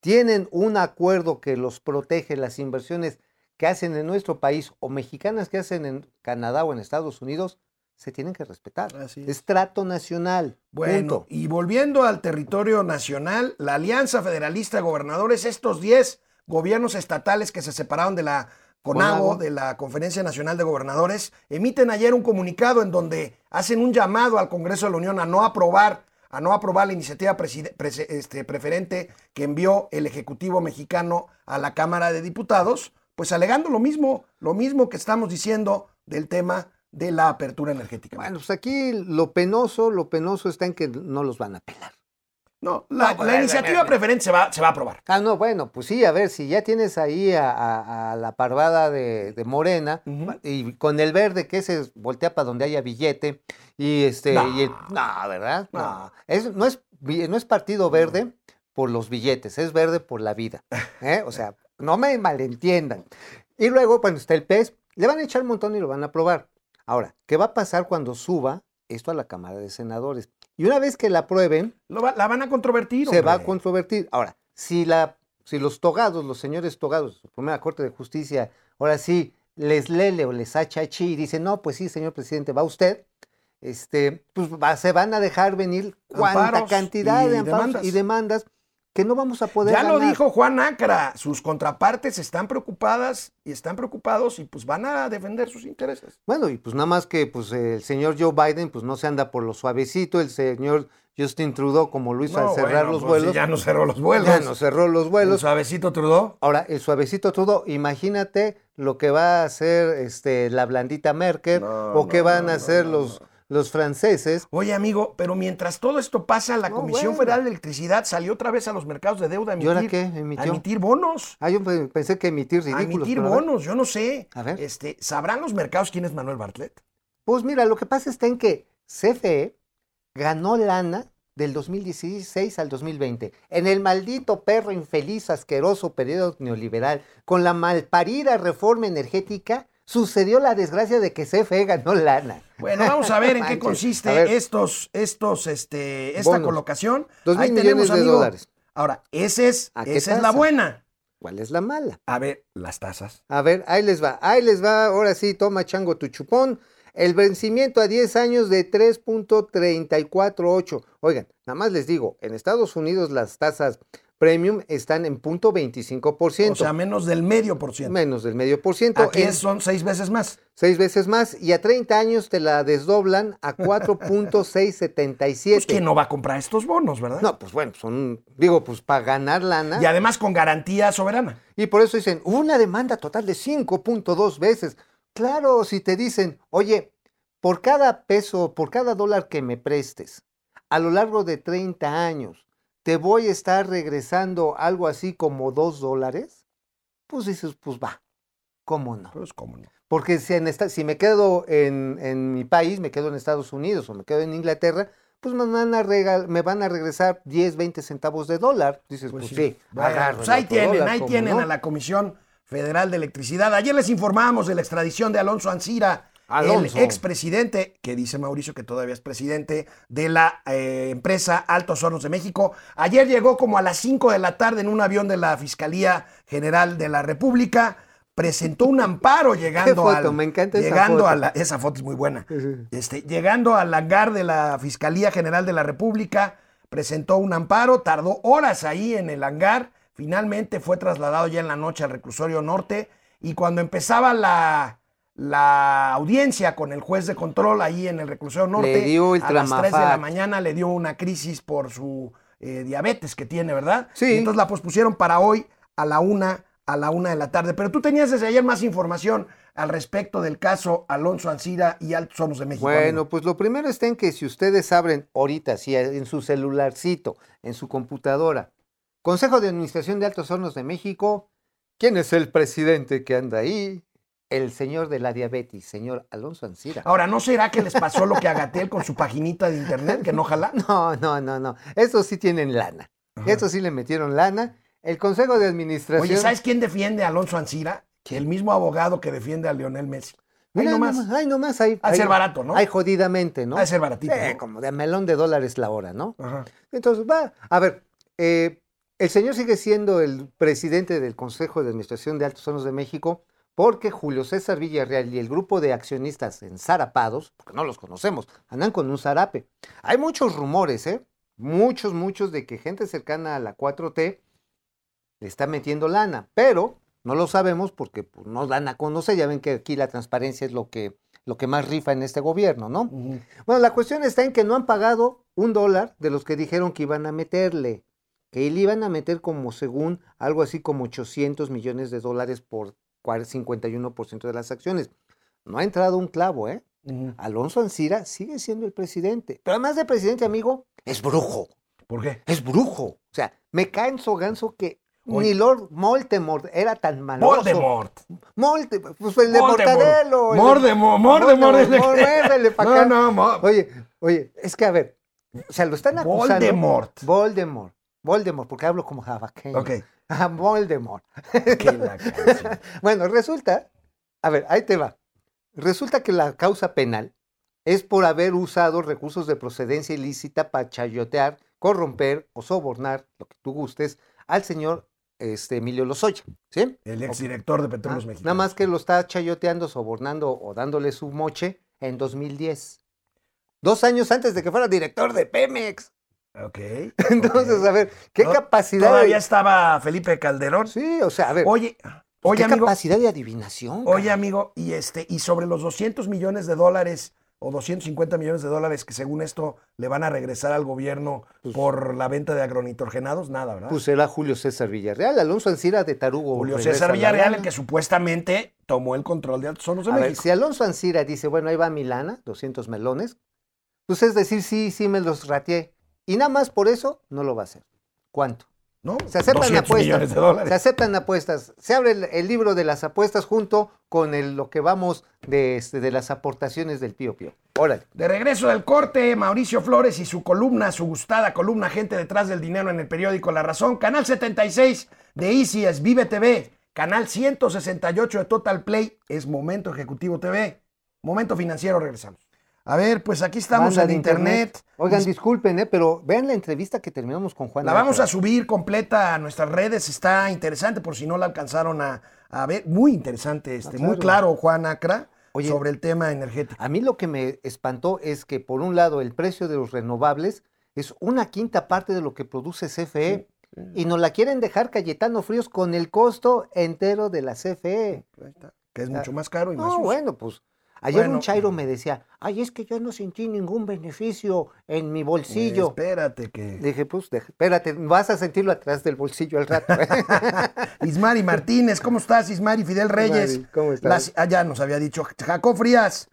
tienen un acuerdo que los protege las inversiones que hacen en nuestro país o mexicanas que hacen en Canadá o en Estados Unidos, se tienen que respetar. Así es. Es trato nacional. Bueno, punto. y volviendo al territorio nacional, la Alianza Federalista de Gobernadores, estos 10 gobiernos estatales que se separaron de la CONAGO, de la Conferencia Nacional de Gobernadores, emiten ayer un comunicado en donde hacen un llamado al Congreso de la Unión a no aprobar a no aprobar la iniciativa este, preferente que envió el Ejecutivo mexicano a la Cámara de Diputados, pues alegando lo mismo, lo mismo que estamos diciendo del tema de la apertura energética. Bueno, pues aquí lo penoso, lo penoso está en que no los van a pelar. No, la, No, la pues, iniciativa eh, preferente se va, se va a aprobar. Ah, no, bueno, pues sí, a ver, si ya tienes ahí a, a- a la parvada de, de Morena y con el verde que se voltea para donde haya billete y este, No. y el- no, ¿verdad? No, No. Es, no, es, no es partido verde por los billetes, es verde por la vida, ¿eh? O sea, no me malentiendan. Y luego, cuando está el pez, le van a echar un montón y lo van a aprobar. Ahora, ¿qué va a pasar cuando suba esto a la Cámara de Senadores? Y una vez que la aprueben, va- la van a controvertir. se va a controvertir. Ahora, si, la, si los togados, los señores togados, la primera Corte de Justicia, ahora sí, les lele o les achachi y dicen, no, pues sí, señor presidente, va usted, este, pues va- se van a dejar venir cuánta Amparos cantidad de amparos demandas. y demandas que no vamos a poder Ya lo dijo Juan Acra, sus contrapartes están preocupadas y están preocupados y pues van a defender sus intereses. Bueno, y pues nada más que pues el señor Joe Biden pues no se anda por lo suavecito, el señor Justin Trudeau como lo hizo No, al cerrar bueno, los pues, vuelos, Ya no cerró los vuelos. ya no cerró los El vuelos. suavecito Trudeau. Ahora, el suavecito todo, imagínate lo que va a hacer este, la blandita Merkel No, o qué van a hacer los, los franceses. Oye, amigo, pero mientras todo esto pasa, la No, Comisión bueno. Federal de Electricidad salió otra vez a los mercados de deuda a ¿Y ahora emitir, qué? a emitir bonos. Ah, yo pe- pensé que emitir A ridículos. emitir a ver. bonos, yo no sé. A ver. Este, ¿Sabrán los mercados quién es Manuel Bartlett? Pues mira, lo que pasa está en que CFE ganó lana del 2016 al 2020, en el maldito perro infeliz, asqueroso periodo neoliberal, con la malparida reforma energética, sucedió la desgracia de que CFE ganó lana. Bueno, vamos a ver en qué *laughs* consiste estos, estos, este, esta Bonos. colocación. Dos mil Ahí millones tenemos, de amigo. dólares. Ahora, ese es, ¿A qué esa es la tasa? buena. ¿Cuál es la mala? A ver, las tasas. A ver, ahí les va, ahí les va, ahora sí, toma chango tu chupón. El vencimiento a 10 años de 3.348. Oigan, nada más les digo, en Estados Unidos las tasas premium están en punto 25%, O sea, menos del medio por ciento. menos del medio por ciento, Aquí en son seis veces más. seis veces más, y a 30 años te la desdoblan a *laughs* 4.677. Pues que no va a comprar estos bonos, ¿verdad? No, pues bueno, son, digo, pues para ganar lana. Y además con garantía soberana. Y por eso dicen, una demanda total de 5.2 veces. Claro, si te dicen, oye, por cada peso, por cada dólar que me prestes, a lo largo de 30 años, te voy a estar regresando algo así como 2 dólares, pues dices, pues va, ¿cómo no? Pues cómo no. Porque si, en esta- si me quedo en, en mi país, me quedo en Estados Unidos o me quedo en Inglaterra, pues me van a, regal- me van a regresar 10, 20 centavos de dólar. Dices, pues, sí, Bueno, agarro pues ahí tienen, dólar, ahí ¿cómo tienen no? a la Comisión Federal de Electricidad. Ayer les informamos de la extradición de Alonso Ancira, Alonso. el expresidente, que dice Mauricio que todavía es presidente de la eh, empresa Altos Hornos de México. Ayer llegó como a las 5 de la tarde en un avión de la Fiscalía General de la República. Presentó un amparo *laughs* llegando foto? al- Me encanta esa llegando foto. a la, esa foto es muy buena. Este, llegando al hangar de la Fiscalía General de la República, presentó un amparo, tardó horas ahí en el hangar, finalmente fue trasladado ya en la noche al reclusorio norte y cuando empezaba la, la audiencia con el juez de control ahí en el reclusorio norte, dio a las 3 de la mañana le dio una crisis por su eh, diabetes que tiene, ¿verdad? Sí. Y entonces la pospusieron para hoy a la una a la una de la tarde. Pero tú tenías desde ayer más información al respecto del caso Alonso Ancira y Altos Hornos de México. Bueno, amigo. pues lo primero está en que si ustedes abren ahorita, si en su celularcito, en su computadora, Consejo de Administración de Altos Hornos de México, ¿quién es el presidente que anda ahí? El señor de la diabetes, señor Alonso Ancira. Ahora, ¿no será que les pasó lo que a *laughs* Gatel con su paginita de internet, que no jala? *laughs* No, no, no, no. Estos sí tienen lana. Estos sí le metieron lana. El Consejo de Administración. Oye, ¿sabes quién defiende a Alonso Ancira? El mismo abogado que defiende a Lionel Messi. Ahí Mira, nomás. ay, nomás, ahí. Ha de ahí- ser barato, ¿no? Ay, jodidamente, ¿no? Ha de ser baratito, Eh, ¿no? Como de melón de dólares la hora, ¿no? Ajá. Entonces, va, a ver, eh, el señor sigue siendo el presidente del Consejo de Administración de Altos Hornos de México porque Julio César Villarreal y el grupo de accionistas ensarapados, porque no los conocemos, andan con un zarape. Hay muchos rumores, ¿eh? Muchos, muchos de que gente cercana a la 4T le está metiendo lana, pero no lo sabemos porque pues, no dan a conocer. Ya ven que aquí la transparencia es lo que, lo que más rifa en este gobierno, ¿no? Bueno, la cuestión está en que no han pagado un dólar de los que dijeron que iban a meterle, que le iban a meter como según algo así como 800 millones de dólares por 51% de las acciones. No ha entrado un clavo, ¿eh? Alonso Ancira sigue siendo el presidente. Pero además de presidente, amigo, es brujo. ¿Por qué? Es brujo. O sea, me cae en su ganso que Oye. ni Lord Voldemort era tan maloso. Voldemort. Molte, pues el de. Mortadelo. el de- Mordemort, Mordemort. No, no, mo- Oye, oye, es que a ver, o sea, lo están acusando. Voldemort. Voldemort. Voldemort, porque hablo como jabaqueño. Ok. *laughs* Ah, Voldemort. La canción. *laughs* Bueno, resulta, a ver, ahí te va. Resulta que la causa penal es por haber usado recursos de procedencia ilícita para chayotear, corromper o sobornar, lo que tú gustes, al señor este, Emilio Lozoya, ¿sí? El exdirector de Petróleos Ah, Mexicanos. Nada más que lo está chayoteando, sobornando o dándole su moche en 2010. Dos años antes de que fuera director de Pemex. Ok. *laughs* Entonces, a ver, ¿qué capacidad? Todavía de... estaba Felipe Calderón. Sí, o sea, a ver, Oye, oye, ¿qué amigo. capacidad de adivinación? Oye, cara? amigo, y este, y sobre los 200 millones de dólares o 250 millones de dólares que según esto le van a regresar al gobierno por la venta de agronitrogenados, nada, ¿verdad? Pues era Julio César Villarreal, Alonso Ancira de Tarugo. Julio César la Villarreal, el que supuestamente tomó el control de Altos Hornos de A ver, México. si Alonso Ancira dice, bueno, ahí va mi lana, 200 melones, pues es decir, sí, sí me los rateé. Y nada más por eso no lo va a hacer. ¿Cuánto? ¿No? Se aceptan 200 apuestas. Se aceptan apuestas. Se abre el, el libro de las apuestas junto con el- lo que vamos de, este, de las aportaciones del Pío Pío. Órale. De regreso del corte, Mauricio Flores y su columna, su gustada columna Gente detrás del dinero en el periódico La Razón, canal 76 de Easy es Vive TV, canal 168 de Total Play es Momento Ejecutivo TV, Momento Financiero, regresamos. A ver, pues aquí estamos Banda en internet. Oigan, disculpen, ¿eh? pero vean la entrevista que terminamos con Juan. La vamos a subir completa a nuestras redes, está interesante por si no la alcanzaron a, a ver. Muy interesante, este, Ah, muy claro. Juan Acra, Oye. sobre el tema energético. A mí lo que me espantó es que, por un lado, el precio de los renovables es una quinta parte de lo que produce CFE. Y nos la quieren dejar Cayetano Fríos con el costo entero de la CFE. Ahí está, que es mucho más caro y más No, sucio. bueno, pues. Ayer Bueno. un chairo me decía, ay, es que yo no sentí ningún beneficio en mi Eh, bolsillo. espérate que... Dije, pues, deja- espérate, vas a sentirlo atrás del bolsillo al rato. ¿eh? *laughs* Ismari Martínez, ¿cómo estás? Ismari Fidel Reyes. Ismari, ¿cómo estás? Las- ah, ya nos había dicho. Jacob Frías.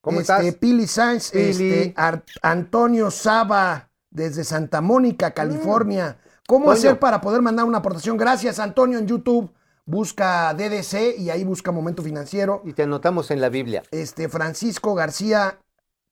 ¿Cómo este, estás? Pili Sainz. Pili. este, Ar- Antonio Saba, desde Santa Mónica, California. ¿Cómo Toño. hacer para poder mandar una aportación? Gracias, Antonio, en YouTube. Busca DDC y ahí busca Momento Financiero. y te anotamos en la Biblia. Este, Francisco García,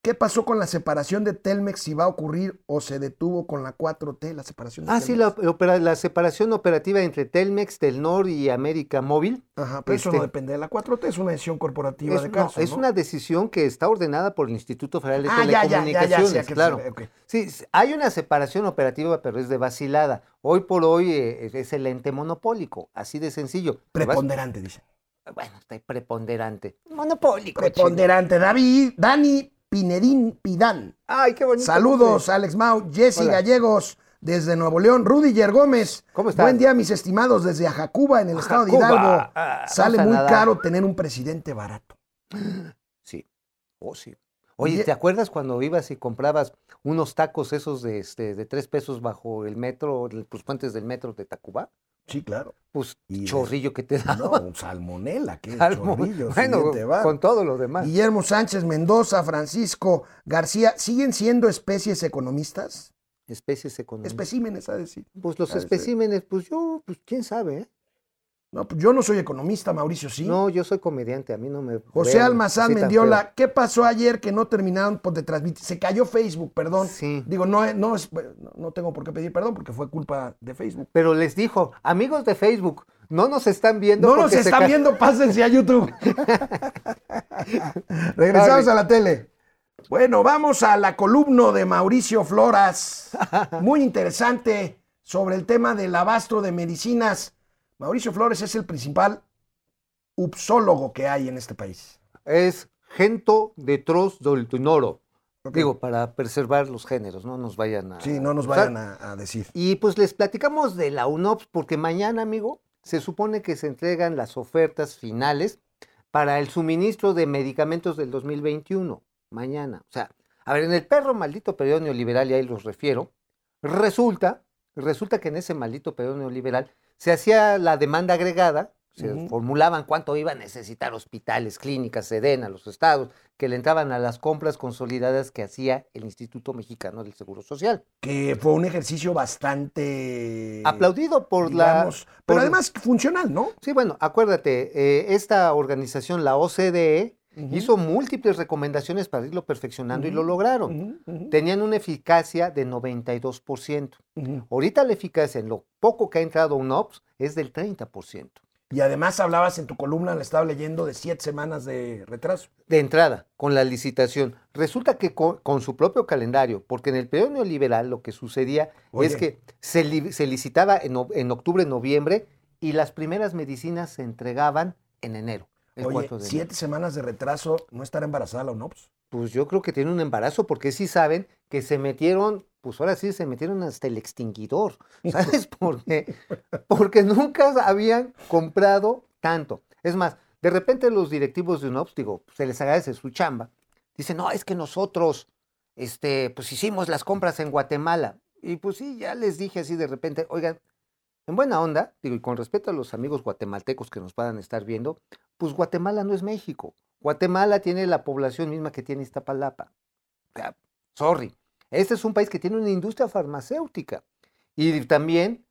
¿qué pasó con la separación de Telmex? Si va a ocurrir o se detuvo con la 4T, la separación de Ah, sí, la, opera- la separación operativa entre Telmex, Telnor y América Móvil. Ajá, pero eso este- no depende de la 4T, es una decisión corporativa Es, de no, caso. es ¿no? una decisión que está ordenada por el Instituto Federal de Ah, ya, ya, ya, ya, Telecomunicaciones, se claro. Sí, hay una separación operativa, pero es de vacilada. Hoy por hoy eh, es- el ente monopólico, así de sencillo. Preponderante, dice. Bueno, está preponderante. Monopólico. Preponderante. David, Dani Pinedín Pidán. Ay, qué bonito. Saludos. Alex Mau, Jesse Hola. Gallegos, desde Nuevo León, Rudiger Gómez. ¿Cómo estás? Buen día, mis estimados, desde Ajacuba, en el estado de. Hidalgo. Ah, Sale muy caro tener un presidente barato. *gasps* Sí. Oh, sí. Oye, ¿te acuerdas cuando ibas y comprabas unos tacos esos de, este, de tres pesos bajo el metro, los puentes del metro de Tacuba? Sí, claro. Pues Y de- chorrillo que te da. No, un salmonela, qué *laughs* Salmo- chorrillo. bueno, va. con todo lo demás. Guillermo Sánchez Mendoza, Francisco García, ¿siguen siendo especies economistas? Especies económicas. Especímenes, a decir. Pues los especímenes, pues yo, pues quién sabe, ¿eh? No, pues yo no soy economista, Mauricio, sí. No, yo soy comediante, a mí no me. José vean Almazán Mendiola, ¿qué pasó ayer que no terminaron pues, de transmitir? Se cayó Facebook, perdón. Sí. Digo, no, es- no, no, tengo por qué pedir perdón porque fue culpa de Facebook. Pero les dijo, amigos de Facebook, no nos están viendo. No nos están viendo, pásense a YouTube. *laughs* Regresamos a la tele. Bueno, vamos a la columna de Mauricio Floras. *laughs* Muy interesante sobre el tema del abasto de medicinas. Mauricio Flores es el principal upsólogo que hay en este país? Es gento de tros del tunoro. Ok. Digo, para preservar los géneros, no nos vayan a... Sí, no nos vayan a, a decir. Y pues les platicamos de la UNOPS porque mañana, amigo, se supone que se entregan las ofertas finales para el suministro de medicamentos del 2021. Mañana. O sea, a ver, en el perro maldito periodo neoliberal, y ahí los refiero, resulta, resulta que en ese maldito periodo neoliberal se hacía la demanda agregada, se formulaban cuánto iban a necesitar hospitales, clínicas, SEDENA, los estados, que le entraban a las compras consolidadas que hacía el Instituto Mexicano del Seguro Social. Que fue un ejercicio bastante. Aplaudido por la... Pero por- además funcional, ¿no? Sí, bueno, acuérdate, eh, esta organización, la OCDE, hizo múltiples recomendaciones para irlo perfeccionando y lo lograron. Tenían una eficacia de 92%. ujú. Ahorita la eficacia en lo poco que ha entrado un OPS es del 30%. Y además hablabas en tu columna, la estaba leyendo, de siete semanas de retraso. De entrada, con la licitación. Resulta que con, con su propio calendario, porque en el periodo neoliberal lo que sucedía Oye. es que se, li- se licitaba en, en octubre, noviembre, y las primeras medicinas se entregaban en enero. Oye, 4 de enero. siete semanas de retraso, ¿no estará embarazada la UNOPS? Pues yo creo que tiene un embarazo porque sí saben que se metieron, pues ahora sí se metieron hasta el extinguidor. *laughs* ¿Sabes *laughs* por qué? Porque nunca habían comprado tanto. Es más, de repente los directivos de UNOPS, digo, se les agradece su chamba. Dicen, no, es que nosotros, este, pues hicimos las compras en Guatemala. Y pues sí, ya les dije así de repente, oigan, en buena onda, digo, y con respeto a los amigos guatemaltecos que nos puedan estar viendo, pues Guatemala no es México. Guatemala tiene la población misma que tiene Iztapalapa. Sorry. Este es un país que tiene una industria farmacéutica. Y también,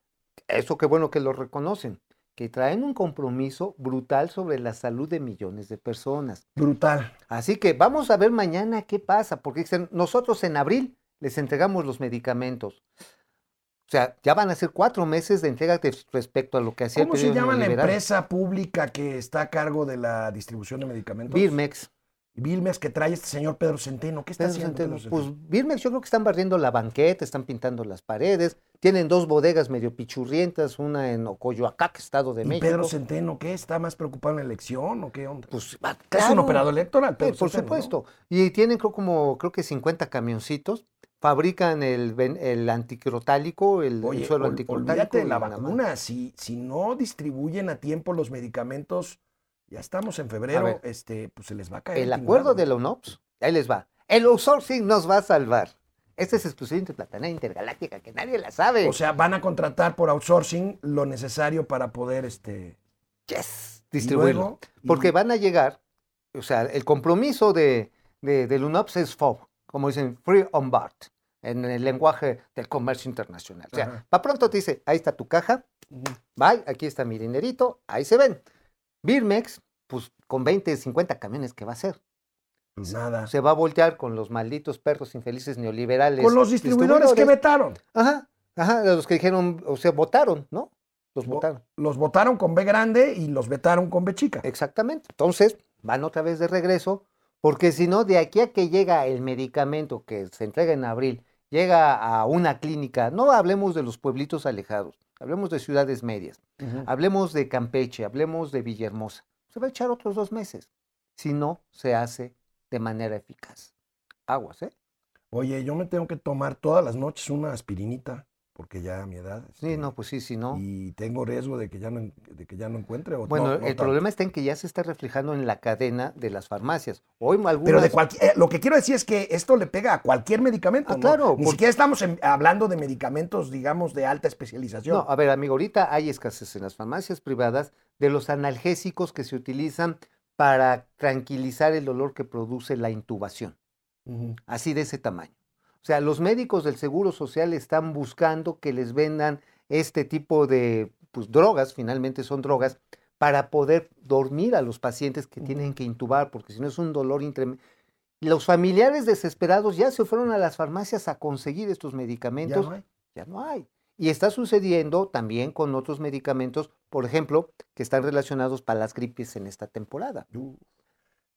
eso qué bueno que lo reconocen, que traen un compromiso brutal sobre la salud de millones de personas. Brutal. Así que vamos a ver mañana qué pasa, porque nosotros en abril les entregamos los medicamentos. O sea, ya van a ser cuatro meses de entrega respecto a lo que hacía ¿Cómo el se llama la empresa pública que está a cargo de la distribución de medicamentos? Birmex. Birmex que trae este señor Pedro Centeno. ¿Qué está Pedro haciendo Centeno, Pedro Pues? Birmex yo creo que están barriendo la banqueta, están pintando las paredes, tienen dos bodegas medio pichurrientas, una en Ocoyoacac, Estado de ¿Y México. Pedro Centeno qué? ¿Está más preocupado en la elección o qué onda? Pues ah, Es un claro, operador electoral, sí, Pedro por Centeno, ¿no? supuesto. Y tienen creo como creo que 50 camioncitos, fabrican el, el anticrotálico, el, el Oye, suelo ol- anticrotálico. de la vacuna. Si, si no distribuyen a tiempo los medicamentos, ya estamos en febrero, ver. este, pues se les va a caer. El acuerdo de la UNOPS, ahí les va. El outsourcing nos va a salvar. Esta es exclusiva interplatanera intergaláctica que nadie la sabe. O sea, van a contratar por outsourcing lo necesario para poder, este... yes, distribuirlo. luego- y- Porque van a llegar, o sea, el compromiso de, de, del UNOPS es FOB, como dicen, free on board, en el lenguaje del comercio internacional. O sea, Ajá. para pronto te dice, ahí está tu caja, bye, aquí está mi dinerito, ahí se ven. Birmex, pues con 20, 50 camiones, ¿qué va a hacer? Nada. Se va a voltear con los malditos perros infelices neoliberales. Con los distribuidores que vetaron. Ajá, ajá, los que dijeron, o sea, votaron, ¿no? Los Vo- votaron. Los votaron con B grande y los vetaron con B chica. Exactamente. Entonces, van otra vez de regreso, porque si no, de aquí a que llega el medicamento que se entrega en abril, llega a una clínica, no hablemos de los pueblitos alejados, hablemos de ciudades medias, hablemos de Campeche, hablemos de Villahermosa. Se va a echar otros dos meses, si no se hace de manera eficaz. Aguas, ¿eh? Oye, yo me tengo que tomar todas las noches una aspirinita, porque ya a mi edad. Sí, este, no, pues sí, si no. Y tengo riesgo de que ya no, de que ya no encuentre. o Bueno, no- no el tanto. problema está en que ya se está reflejando en la cadena de las farmacias. Hoy algunas... Pero de cualquier, eh, lo que quiero decir es que esto le pega a cualquier medicamento. Ah, ¿no? claro, Ni porque- siquiera estamos en- hablando de medicamentos, digamos, de alta especialización. No, a ver, amigo, ahorita hay escasez en las farmacias privadas de los analgésicos que se utilizan para tranquilizar el dolor que produce la intubación, así de ese tamaño. O sea, los médicos del Seguro Social están buscando que les vendan este tipo de pues, drogas, finalmente son drogas, para poder dormir a los pacientes que tienen que intubar, porque si no es un dolor. Los familiares desesperados ya se fueron a las farmacias a conseguir estos Ya medicamentos no hay. ya no hay. Y está sucediendo también con otros medicamentos, por ejemplo, que están relacionados para las gripes en esta temporada.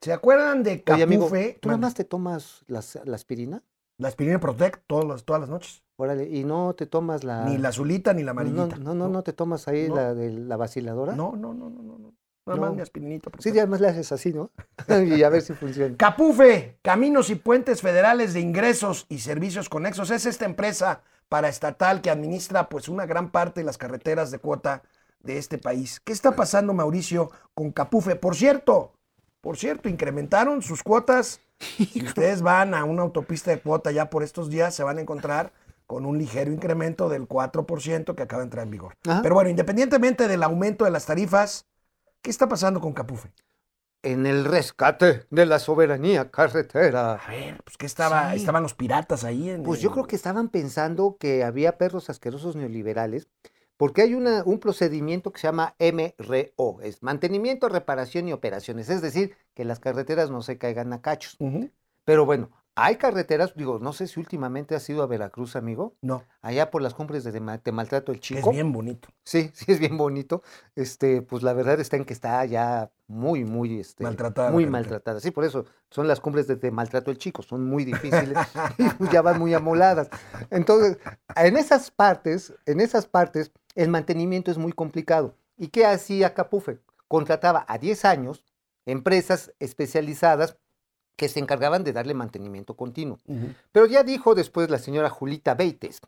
¿Se acuerdan de Oye, amigo, Capufe? ¿tú nada más te tomas las- la aspirina? La aspirina Protect todas las, todas las noches. Órale, y no te tomas la... Ni la azulita ni la amarillita. no, no, no te tomas ahí No. la de la vaciladora. No, no, no, no, no. Nada más mi aspirinita. por Sí, además le haces así, ¿no? *laughs* y a ver si funciona. Capufe, Caminos y Puentes Federales de Ingresos y Servicios Conexos, es esta empresa paraestatal que administra pues una gran parte de las carreteras de cuota de este país. ¿Qué está pasando, Mauricio, con Capufe? Por cierto, por cierto, incrementaron sus cuotas. Si ustedes van a una autopista de cuota ya por estos días, se van a encontrar con un ligero incremento del 4% que acaba de entrar en vigor. Ajá. Pero bueno, independientemente del aumento de las tarifas, ¿qué está pasando con Capufe? En el rescate de la soberanía carretera. A ver, pues que estaba, Sí. estaban los piratas ahí. En, Pues yo creo que estaban pensando que había perros asquerosos neoliberales, porque hay una, un procedimiento que se llama MRO, es mantenimiento, reparación y operaciones, es decir, que las carreteras no se caigan a cachos. Pero bueno, hay carreteras, digo, no sé si últimamente has ido a Veracruz, amigo, No, allá por las cumbres de Tema- Temaltrato el Chico. es bien bonito. Sí, *laughs* sí es bien bonito. Este, pues la verdad está en que está ya muy, muy, este, Maltratada muy maltratada. Sí, por eso son las cumbres de, Maltrato el Chico, son muy difíciles *laughs* y pues ya van muy amoladas. Entonces, en esas partes, en esas partes, el mantenimiento es muy complicado. ¿Y qué hacía Capufe? Contrataba a 10 años empresas especializadas que se encargaban de darle mantenimiento continuo. Pero ya dijo después la señora Julita Beites,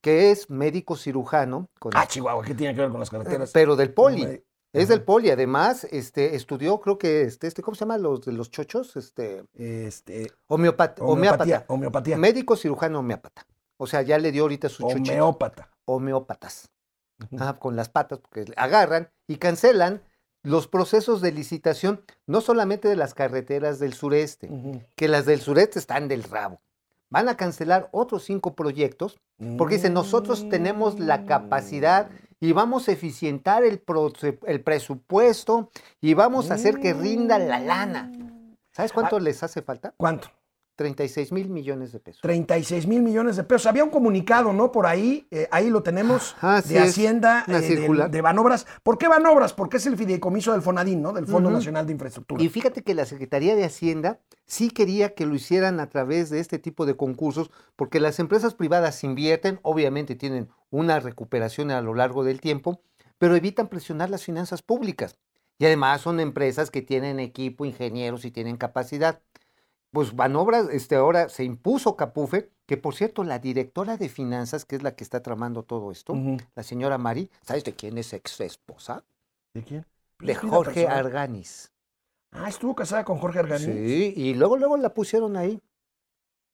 que es médico cirujano, con Ah, Chihuahua, ¿qué tiene que ver con las carreteras? pero del poli. Es del poli, además, este, estudió, creo que, este, este, ¿cómo se llama? Los de los chochos, este, Este, homeopat- homeopatía. Homeopatía. Médico cirujano homeópata. O sea, ya le dio ahorita su chochito. Homeópata. Homeópatas. Con las patas, porque agarran y cancelan los procesos de licitación, no solamente de las carreteras del sureste, que las del sureste están del rabo. Van a cancelar otros cinco proyectos porque dicen, nosotros tenemos la capacidad y vamos a eficientar el, el presupuesto y vamos a hacer que rinda la lana. ¿Sabes cuánto les hace falta? ¿Cuánto? 36 mil millones de pesos. 36 mil millones de pesos. Había un comunicado, ¿no? Por ahí, eh, ahí lo tenemos, Ah, de Hacienda, eh, circular. de Banobras. ¿Por qué Banobras? Porque es el fideicomiso del FONADIN, ¿no? Del Fondo. Nacional de Infraestructura. Y fíjate que la Secretaría de Hacienda sí quería que lo hicieran a través de este tipo de concursos, porque las empresas privadas invierten, obviamente tienen una recuperación a lo largo del tiempo, pero evitan presionar las finanzas públicas. Y además son empresas que tienen equipo, ingenieros y tienen capacidad. Pues Banobras, este, ahora se impuso Capufe, que por cierto, la directora de finanzas, que es la que está tramando todo esto, la señora Mari, ¿sabes de quién es ex esposa? ¿De quién? De Jorge. Arganis. Ah, estuvo casada con Jorge Arganí. Sí, y luego, luego la pusieron ahí,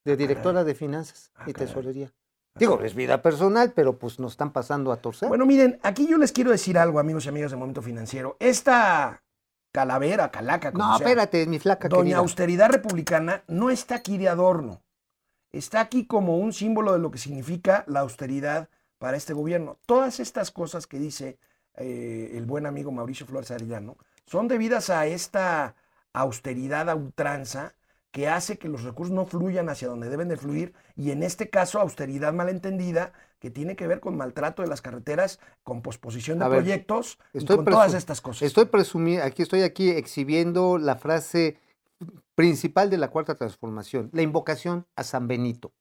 de directora de finanzas Ah, y caray. tesorería. Digo, es vida personal, pero pues nos están pasando a torcer. Bueno, miren, aquí yo les quiero decir algo, amigos y amigas de Momento Financiero. Esta calavera, calaca, como no, sea, espérate, mi flaca Doña querida. Austeridad Republicana no está aquí de adorno. Está aquí como un símbolo de lo que significa la austeridad para este gobierno. Todas estas cosas que dice eh, el buen amigo Mauricio Flores Arellano son debidas a esta austeridad a ultranza que hace que los recursos no fluyan hacia donde deben de fluir y en este caso austeridad malentendida que tiene que ver con maltrato de las carreteras, con posposición de ver, proyectos y estoy con todas estas cosas. Estoy presumiendo, aquí estoy aquí exhibiendo la frase principal de la cuarta transformación, la invocación a San Benito.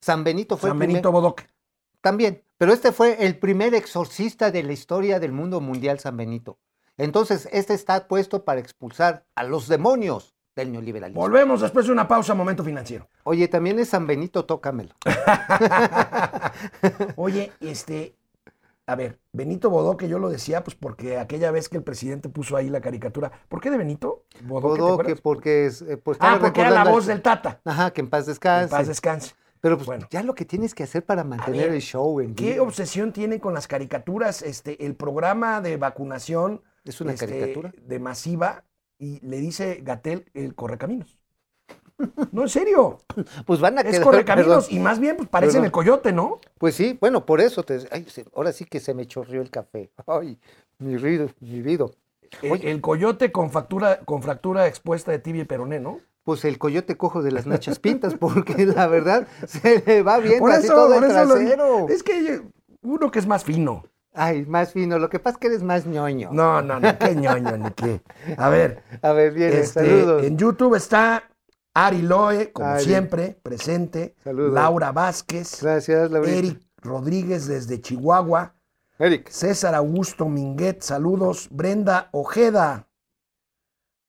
San Benito fue San el primer- Benito Bodoque. También, pero este fue el primer exorcista de la historia del mundo mundial, San Benito. Entonces, este está puesto para expulsar a los demonios del neoliberalismo. Volvemos después de una pausa, momento financiero. Oye, también es San Benito, tócamelo. *laughs* Oye, este, a ver, Benito Bodoque, yo lo decía, pues porque aquella vez que el presidente puso ahí la caricatura, ¿por qué de Benito? Bodoque, ¿te Bodoque, porque es. eh, pues, Ah, porque era la voz al- del Tata. Ajá, que en paz En descanse. paz descanse. Pero pues Bueno. ya lo que tienes que hacer para mantener ver, el show en ¿Qué obsesión tiene con las caricaturas? Este, el programa de vacunación ¿Es una este, caricatura? de masiva y le dice Gatel el correcaminos. *laughs* No, en serio. Pues van a Es quedar. correcaminos perdón. y más bien pues parecen Perdón. el coyote, ¿no? Pues sí, bueno, por eso te. ay, ahora sí que se me chorrió el café. Ay, mi rido, mi vida. El, el coyote con fractura, con fractura expuesta de tibia y peroné, ¿no? Pues el coyote cojo de las nachas pintas, porque *laughs* la verdad se le va bien Por así eso, todo por el eso lo- es que uno que es más fino. Ay, más fino. Lo que pasa es que eres más ñoño. No, no, no, qué ñoño, ni qué. A ver, *laughs* A ver, bien, este, saludos. en YouTube está Ari Loe, como Ari. siempre, presente. Saludos. Laura Vázquez. Gracias, Laurita. Eric Rodríguez desde Chihuahua. Eric. César Augusto Minguet, saludos. Brenda Ojeda.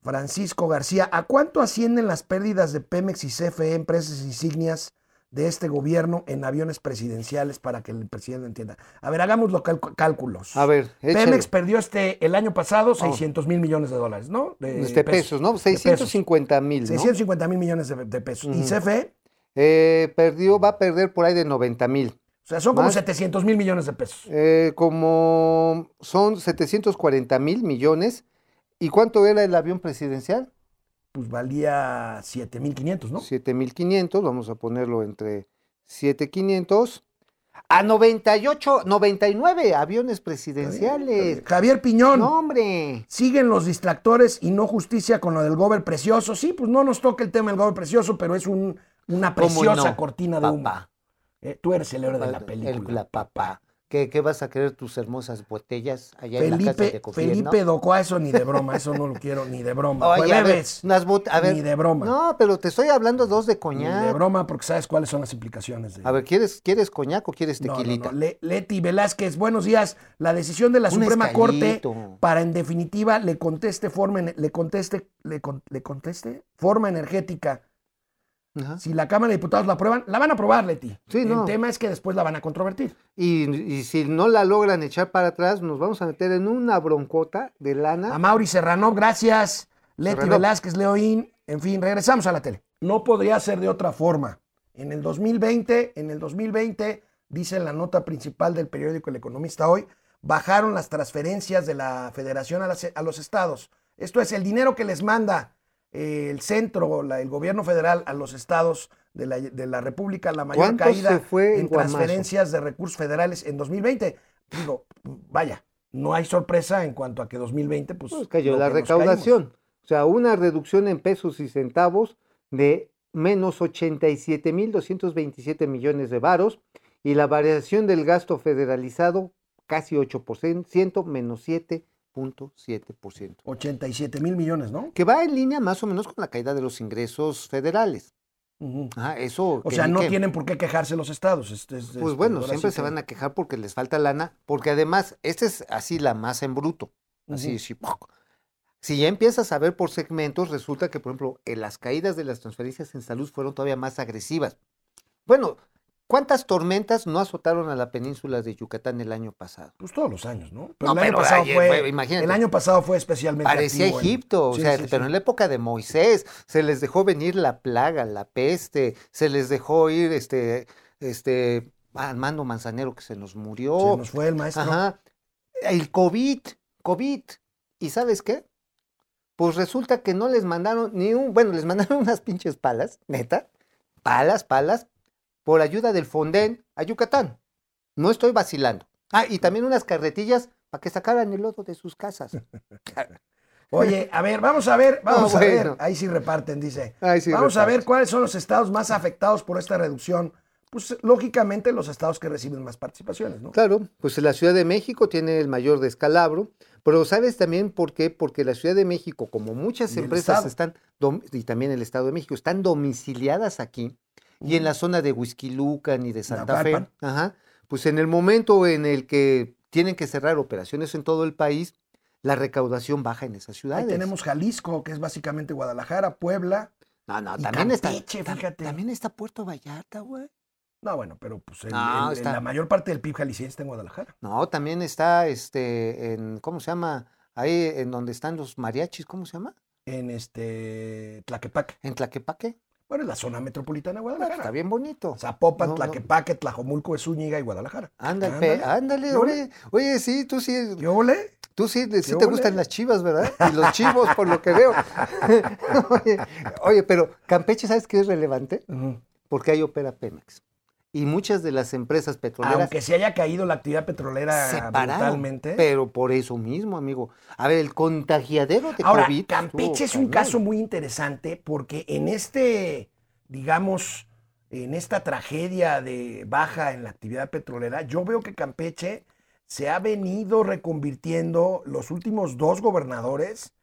Francisco García, ¿a cuánto ascienden las pérdidas de Pemex y CFE, empresas insignias de este gobierno en aviones presidenciales para que el presidente entienda? A ver, hagamos los cálculos. A ver, échale. Pemex perdió este el año pasado 600 mil millones de dólares, ¿no? De Este pesos, ¿no? pesos. 650 mil, ¿no? 650 mil millones de, de pesos. ¿Y. CFE? Eh, perdió, va a perder por ahí de 90 mil. O sea, son como Más. 700 mil millones de pesos. Eh, como son 740 mil millones. ¿Y cuánto era el avión presidencial? Pues valía 7.500, ¿no? 7500, vamos a ponerlo entre 7500 a 98, 99 aviones presidenciales. Javier Piñón. No, hombre. Siguen los distractores y no justicia con lo del gober precioso. Sí, pues no nos toca el tema del gober precioso, pero es un- una ¿Cómo preciosa no, cortina de humo. papá? Eh, tú eres el héroe de la El- película. la papá. ¿Qué, qué vas a querer tus hermosas botellas allá en la casa Felipe, de? Felipe Docoa, eso ni de *laughs* broma, eso no lo quiero ni de broma. Oye, a ver, unas bot- a ver, ni de broma. No, pero te estoy hablando dos de ni coñac. de broma porque sabes cuáles son las implicaciones. De... A ver, ¿quieres, ¿quieres coñac o quieres No, no, tequilita? no. Le- Leti Velázquez, buenos días. La decisión de la Un Suprema Corte para en definitiva le conteste forma le conteste le, con- le conteste forma energética. Ajá. Si la Cámara de Diputados la aprueban, la van a aprobar, Leti. Sí, El no. tema es que después la van a controvertir. Y, y si no la logran echar para atrás, nos vamos a meter en una broncota de A lana. Mauri Serrano, gracias. Leti Serrano. Velázquez, Leoín. En fin, regresamos a la tele. No podría ser de otra forma. En el 2020, en el 2020, dice en la nota principal del periódico El Economista hoy, bajaron las transferencias de la federación a, las- a los estados. Esto es el dinero que les manda eh, el centro, la- el gobierno federal a los estados de la, de la República, la mayor ¿Cuánto caída fue en Guamazo? transferencias de recursos federales en 2020. Digo, vaya, no hay sorpresa en cuanto a que 2020, pues... Pues cayó la recaudación. O sea, una reducción en pesos y centavos de menos 87.227 millones de varos y la variación del gasto federalizado casi 8%, menos 7.7%. 87 mil millones, ¿no? Que va en línea más o menos con la caída de los ingresos federales. Ajá, eso. O sea, no tienen por qué quejarse los estados. Este, es- Pues este, bueno, siempre se que- van a quejar porque les falta lana, porque además, esta es así la masa en bruto. Así, así, ¡puc! Si ya empiezas a ver por segmentos, resulta que, por ejemplo, en las caídas de las transferencias en salud fueron todavía más agresivas. Bueno, ¿cuántas tormentas no azotaron a la península de Yucatán el año pasado? Pues todos los años, ¿no? No, el año pero pasado ayer fue, imagínate. el año pasado fue especialmente Parecía activo Egipto, o Sí, sea, sí, pero sí. en la época de Moisés se les dejó venir la plaga, la peste, se les dejó ir este, este Armando Manzanero que se nos murió. Se nos fue el maestro. Ajá. El COVID, COVID. ¿Y sabes qué? Pues resulta que no les mandaron ni un, bueno, les mandaron *laughs* unas pinches palas, neta, palas, palas, por ayuda del Fonden a Yucatán. No estoy vacilando. Ah, y también unas carretillas para que sacaran el lodo de sus casas. *laughs* Oye, a ver, vamos a ver, vamos a ver. Ahí sí reparten, dice. Sí, vamos a ver cuáles son los estados más afectados por esta reducción. Pues lógicamente los estados que reciben más participaciones, ¿no? Claro, pues la Ciudad de México tiene el mayor descalabro, pero ¿sabes también por qué? Porque la Ciudad de México, como muchas empresas están, y también el Estado de México, están domiciliadas aquí y en la zona de Huizquilucan y de Santa Fe, ajá, pues en el momento en el que tienen que cerrar operaciones en todo el país, la recaudación baja en esas ciudades. Ahí tenemos Jalisco, que es básicamente Guadalajara, Puebla. No, no, y también está, Campeche, tam- fíjate. también está Puerto Vallarta, güey. No, bueno, pero pues el- No, el- está- la mayor parte del PIB jalisciense está en Guadalajara. No, también está este en ¿cómo se llama? Ahí en donde están los mariachis, ¿cómo se llama? En este Tlaquepaque. En Tlaquepaque. Bueno, es la zona metropolitana de Guadalajara. está bien bonito. Zapopan, No, no. Tlaquepaque, Tlajomulco de Zúñiga y Guadalajara. Ándale, ándale, ¿Yo? oye, oye, sí, tú sí, ¿Qué ole? tú sí, sí ¿Qué te gustan las chivas, ¿verdad? Y los chivos, por lo que veo. *laughs* oye, oye, pero Campeche, ¿sabes qué es relevante? Porque ahí opera Pemex. Y muchas de las empresas petroleras Aunque se haya caído la actividad petrolera brutalmente. Pero por eso mismo, amigo. A ver, el contagiadero de Ahora, COVID. Campeche es un cañón. caso muy interesante porque en este, digamos, en esta tragedia de baja en la actividad petrolera, yo veo que Campeche se ha venido reconvirtiendo, los últimos dos gobernadores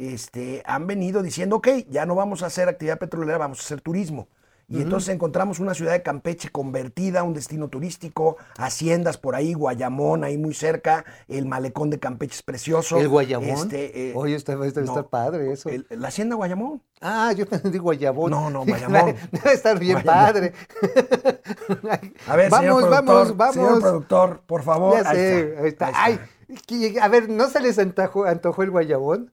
este, han venido diciendo, ok, ya no vamos a hacer actividad petrolera, vamos a hacer turismo. Y entonces encontramos una ciudad de Campeche convertida, un destino turístico, haciendas por ahí, Guayamón, ahí muy cerca, el malecón de Campeche es precioso. ¿El Guayamón? Este, eh, Oye, está, está, no, padre eso. el- la hacienda Guayamón. Ah, yo pensé en Guayabón. No, no, Guayabón. *laughs* Debe estar bien padre. A ver, *laughs* vamos, señor vamos, vamos. señor productor, por favor. Ya Ahí sé, está, ahí está. ahí Ay, está. a ver, ¿no se les antojó, antojó el guayabón?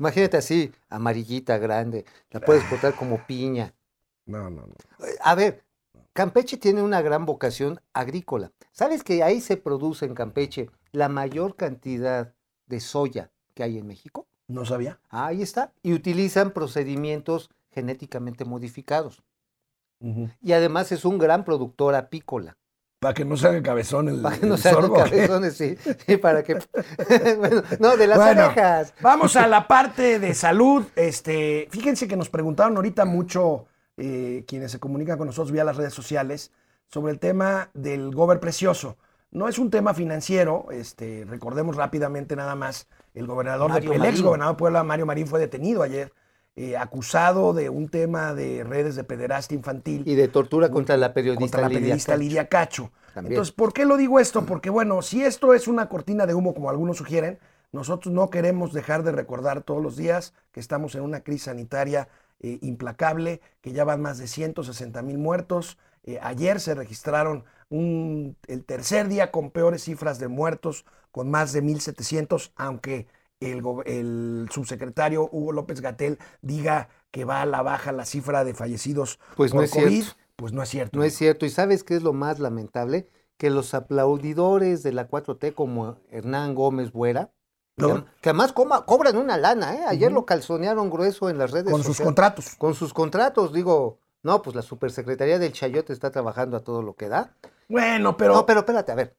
Imagínate así, amarillita, grande. La puedes Ah. cortar como piña. No, no, no. A ver, Campeche tiene una gran vocación agrícola. ¿Sabes que ahí se produce en Campeche la mayor cantidad de soya que hay en México? No sabía. Ahí está. Y utilizan procedimientos genéticamente modificados. Y además es un gran productor apícola. Para que no se haga cabezón el, Para que no se hagan cabezones, sí. Sí, para que. *laughs* bueno, no, de las Bueno, orejas. Vamos a la parte de salud. Este, fíjense que nos preguntaron ahorita mucho eh, quienes se comunican con nosotros vía las redes sociales sobre el tema del gober precioso. No es un tema financiero, este, recordemos rápidamente nada más, el gobernador, de- Mario el Marín. ex gobernador de Puebla, Mario Marín, fue detenido ayer, eh, acusado de un tema de redes de pederastia infantil Y de tortura contra la periodista, contra la Lidia periodista Cacho. Lidia Cacho. También. Entonces, ¿por qué lo digo esto? Porque, bueno, si esto es una cortina de humo, como algunos sugieren, nosotros no queremos dejar de recordar todos los días que estamos en una crisis sanitaria eh, implacable, que ya van más de 160 mil muertos. Eh, ayer se registraron un- el tercer día con peores cifras de muertos, con más de 1.700, aunque el, subsecretario Hugo López Gatel diga que va a la baja la cifra de fallecidos Pues no por es COVID, cierto. pues no es cierto. No es cierto. ¿Y sabes qué es lo más lamentable? Que los aplaudidores de la 4T, como Hernán Gómez Buera, No. que, además coma- cobran una lana, ¿eh? Ayer lo calzonearon grueso en las redes con sus contratos. Con sus contratos, digo. No, pues la supersecretaría del Chayote está trabajando a todo lo que da. Bueno, pero, no, pero espérate, a ver.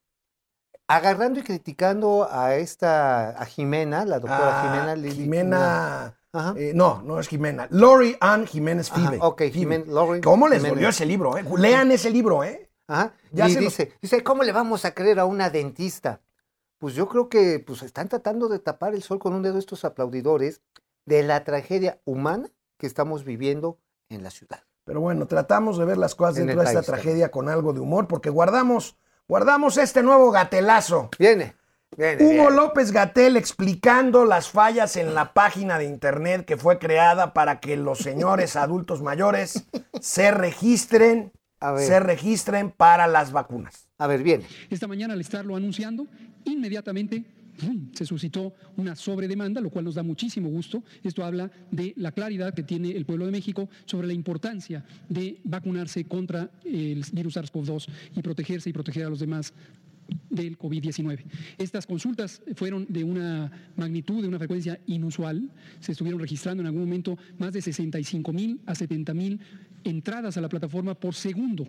Agarrando y criticando a esta, a Jimena, la doctora Ah, Jimena Lili- Jimena, Ajá. eh, no, no es Jimena, Lori Ann Jiménez Ajá, Fibe. ok, Fibe. Jimen- Lori ¿Cómo les Jiménez. dolió ese libro? Eh? Lean ese libro, ¿eh? Ajá. Ya y se los- dice, dice, ¿cómo le vamos a creer a una dentista? Pues yo creo que pues están tratando de tapar el sol con un dedo estos aplaudidores de la tragedia humana que estamos viviendo en la ciudad. Pero bueno, tratamos de ver las cosas En dentro de esta tragedia con algo de humor, porque guardamos, guardamos este nuevo gatelazo. Viene, viene. Hugo viene. López Gatel explicando las fallas en la página de internet que fue creada para que los señores adultos mayores se registren, A ver. se registren para las vacunas. A ver, viene. Esta mañana al estarlo anunciando, inmediatamente se suscitó una sobredemanda, lo cual nos da muchísimo gusto. Esto habla de la claridad que tiene el pueblo de México sobre la importancia de vacunarse contra el virus SARS-CoV-2 y protegerse y proteger a los demás del COVID-19. Estas consultas fueron de una magnitud, de una frecuencia inusual. Se estuvieron registrando en algún momento más de 65 mil a 70 mil entradas a la plataforma por segundo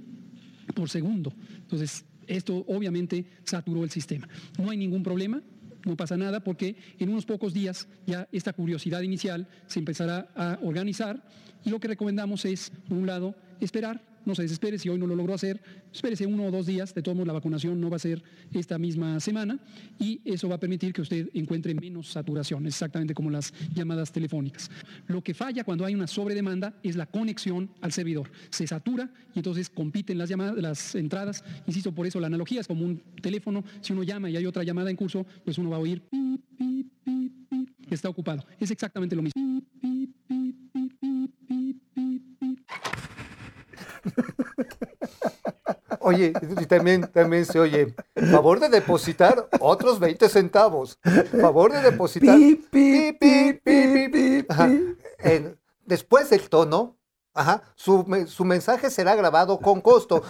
por segundo. Entonces, esto obviamente saturó el sistema. No hay ningún problema, no pasa nada, porque en unos pocos días ya esta curiosidad inicial se empezará a organizar y lo que recomendamos es, por un lado, esperar. No se desespere si hoy no lo logró hacer, espérese uno o dos días, de todos modos la vacunación no va a ser esta misma semana y eso va a permitir que usted encuentre menos saturación, exactamente como las llamadas telefónicas. Lo que falla cuando hay una sobredemanda es la conexión al servidor. Se satura y entonces compiten las llamadas, las entradas. Insisto, por eso la analogía es como un teléfono. Si uno llama y hay otra llamada en curso, pues uno va a oír que está ocupado. Es exactamente lo mismo. *laughs* Oye, y también, también se oye, favor de depositar otros 20 centavos. Favor de depositar. Pi, pi, pi, después del tono, ajá, su, su mensaje será grabado con costo.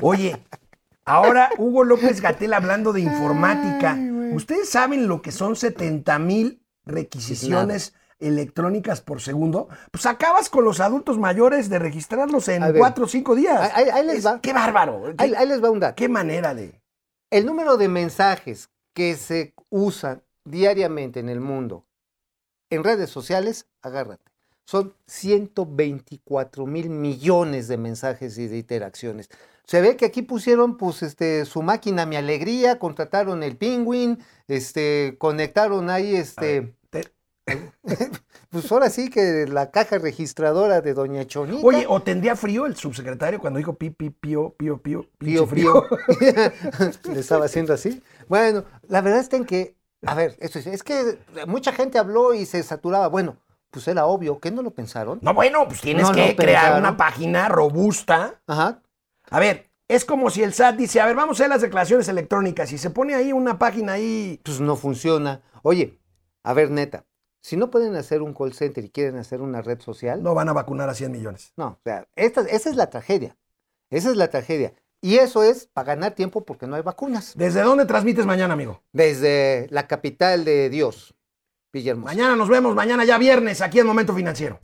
Oye, ahora Hugo López Gatel hablando de informática. ¿Ustedes saben lo que son 70 mil requisiciones electrónicas por segundo? Pues acabas con los adultos mayores de registrarlos en ver. cuatro o cinco días. Ahí- ahí les Es- va. ¡Qué bárbaro! ¿Qué, Ahí, ahí les va un dato. qué manera de...? El número de mensajes que se usan diariamente en el mundo en redes sociales, agárrate, son 124 mil millones de mensajes y de interacciones. Se ve que aquí pusieron pues este su máquina Mi Alegría, contrataron el Penguin, este conectaron ahí este Te- *laughs* Pues ahora sí que la caja registradora de Doña Chonita. Oye, ¿o tendría frío el subsecretario cuando dijo pi, pi, pío, pío, pío, Pío, pío. *laughs* Le estaba haciendo así. Bueno, la verdad está en que, a ver, esto es, es que mucha gente habló y se saturaba. Bueno, pues era obvio, ¿qué no lo pensaron? No, bueno, pues tienes No que crear pensaron. una página robusta. Ajá. A ver, es como si el SAT dice, a ver, vamos a hacer las declaraciones electrónicas y se pone ahí una página ahí. Pues no funciona. Oye, a ver, neta, si no pueden hacer un call center y quieren hacer una red social, no, No van a vacunar a 100 millones. o sea, esta, esa es la tragedia. Esa es la tragedia. Y eso es para ganar tiempo porque no hay vacunas. ¿Desde dónde transmites mañana, amigo? Desde la capital de Dios, Villahermosa. Mañana nos vemos, mañana ya viernes, aquí en Momento Financiero.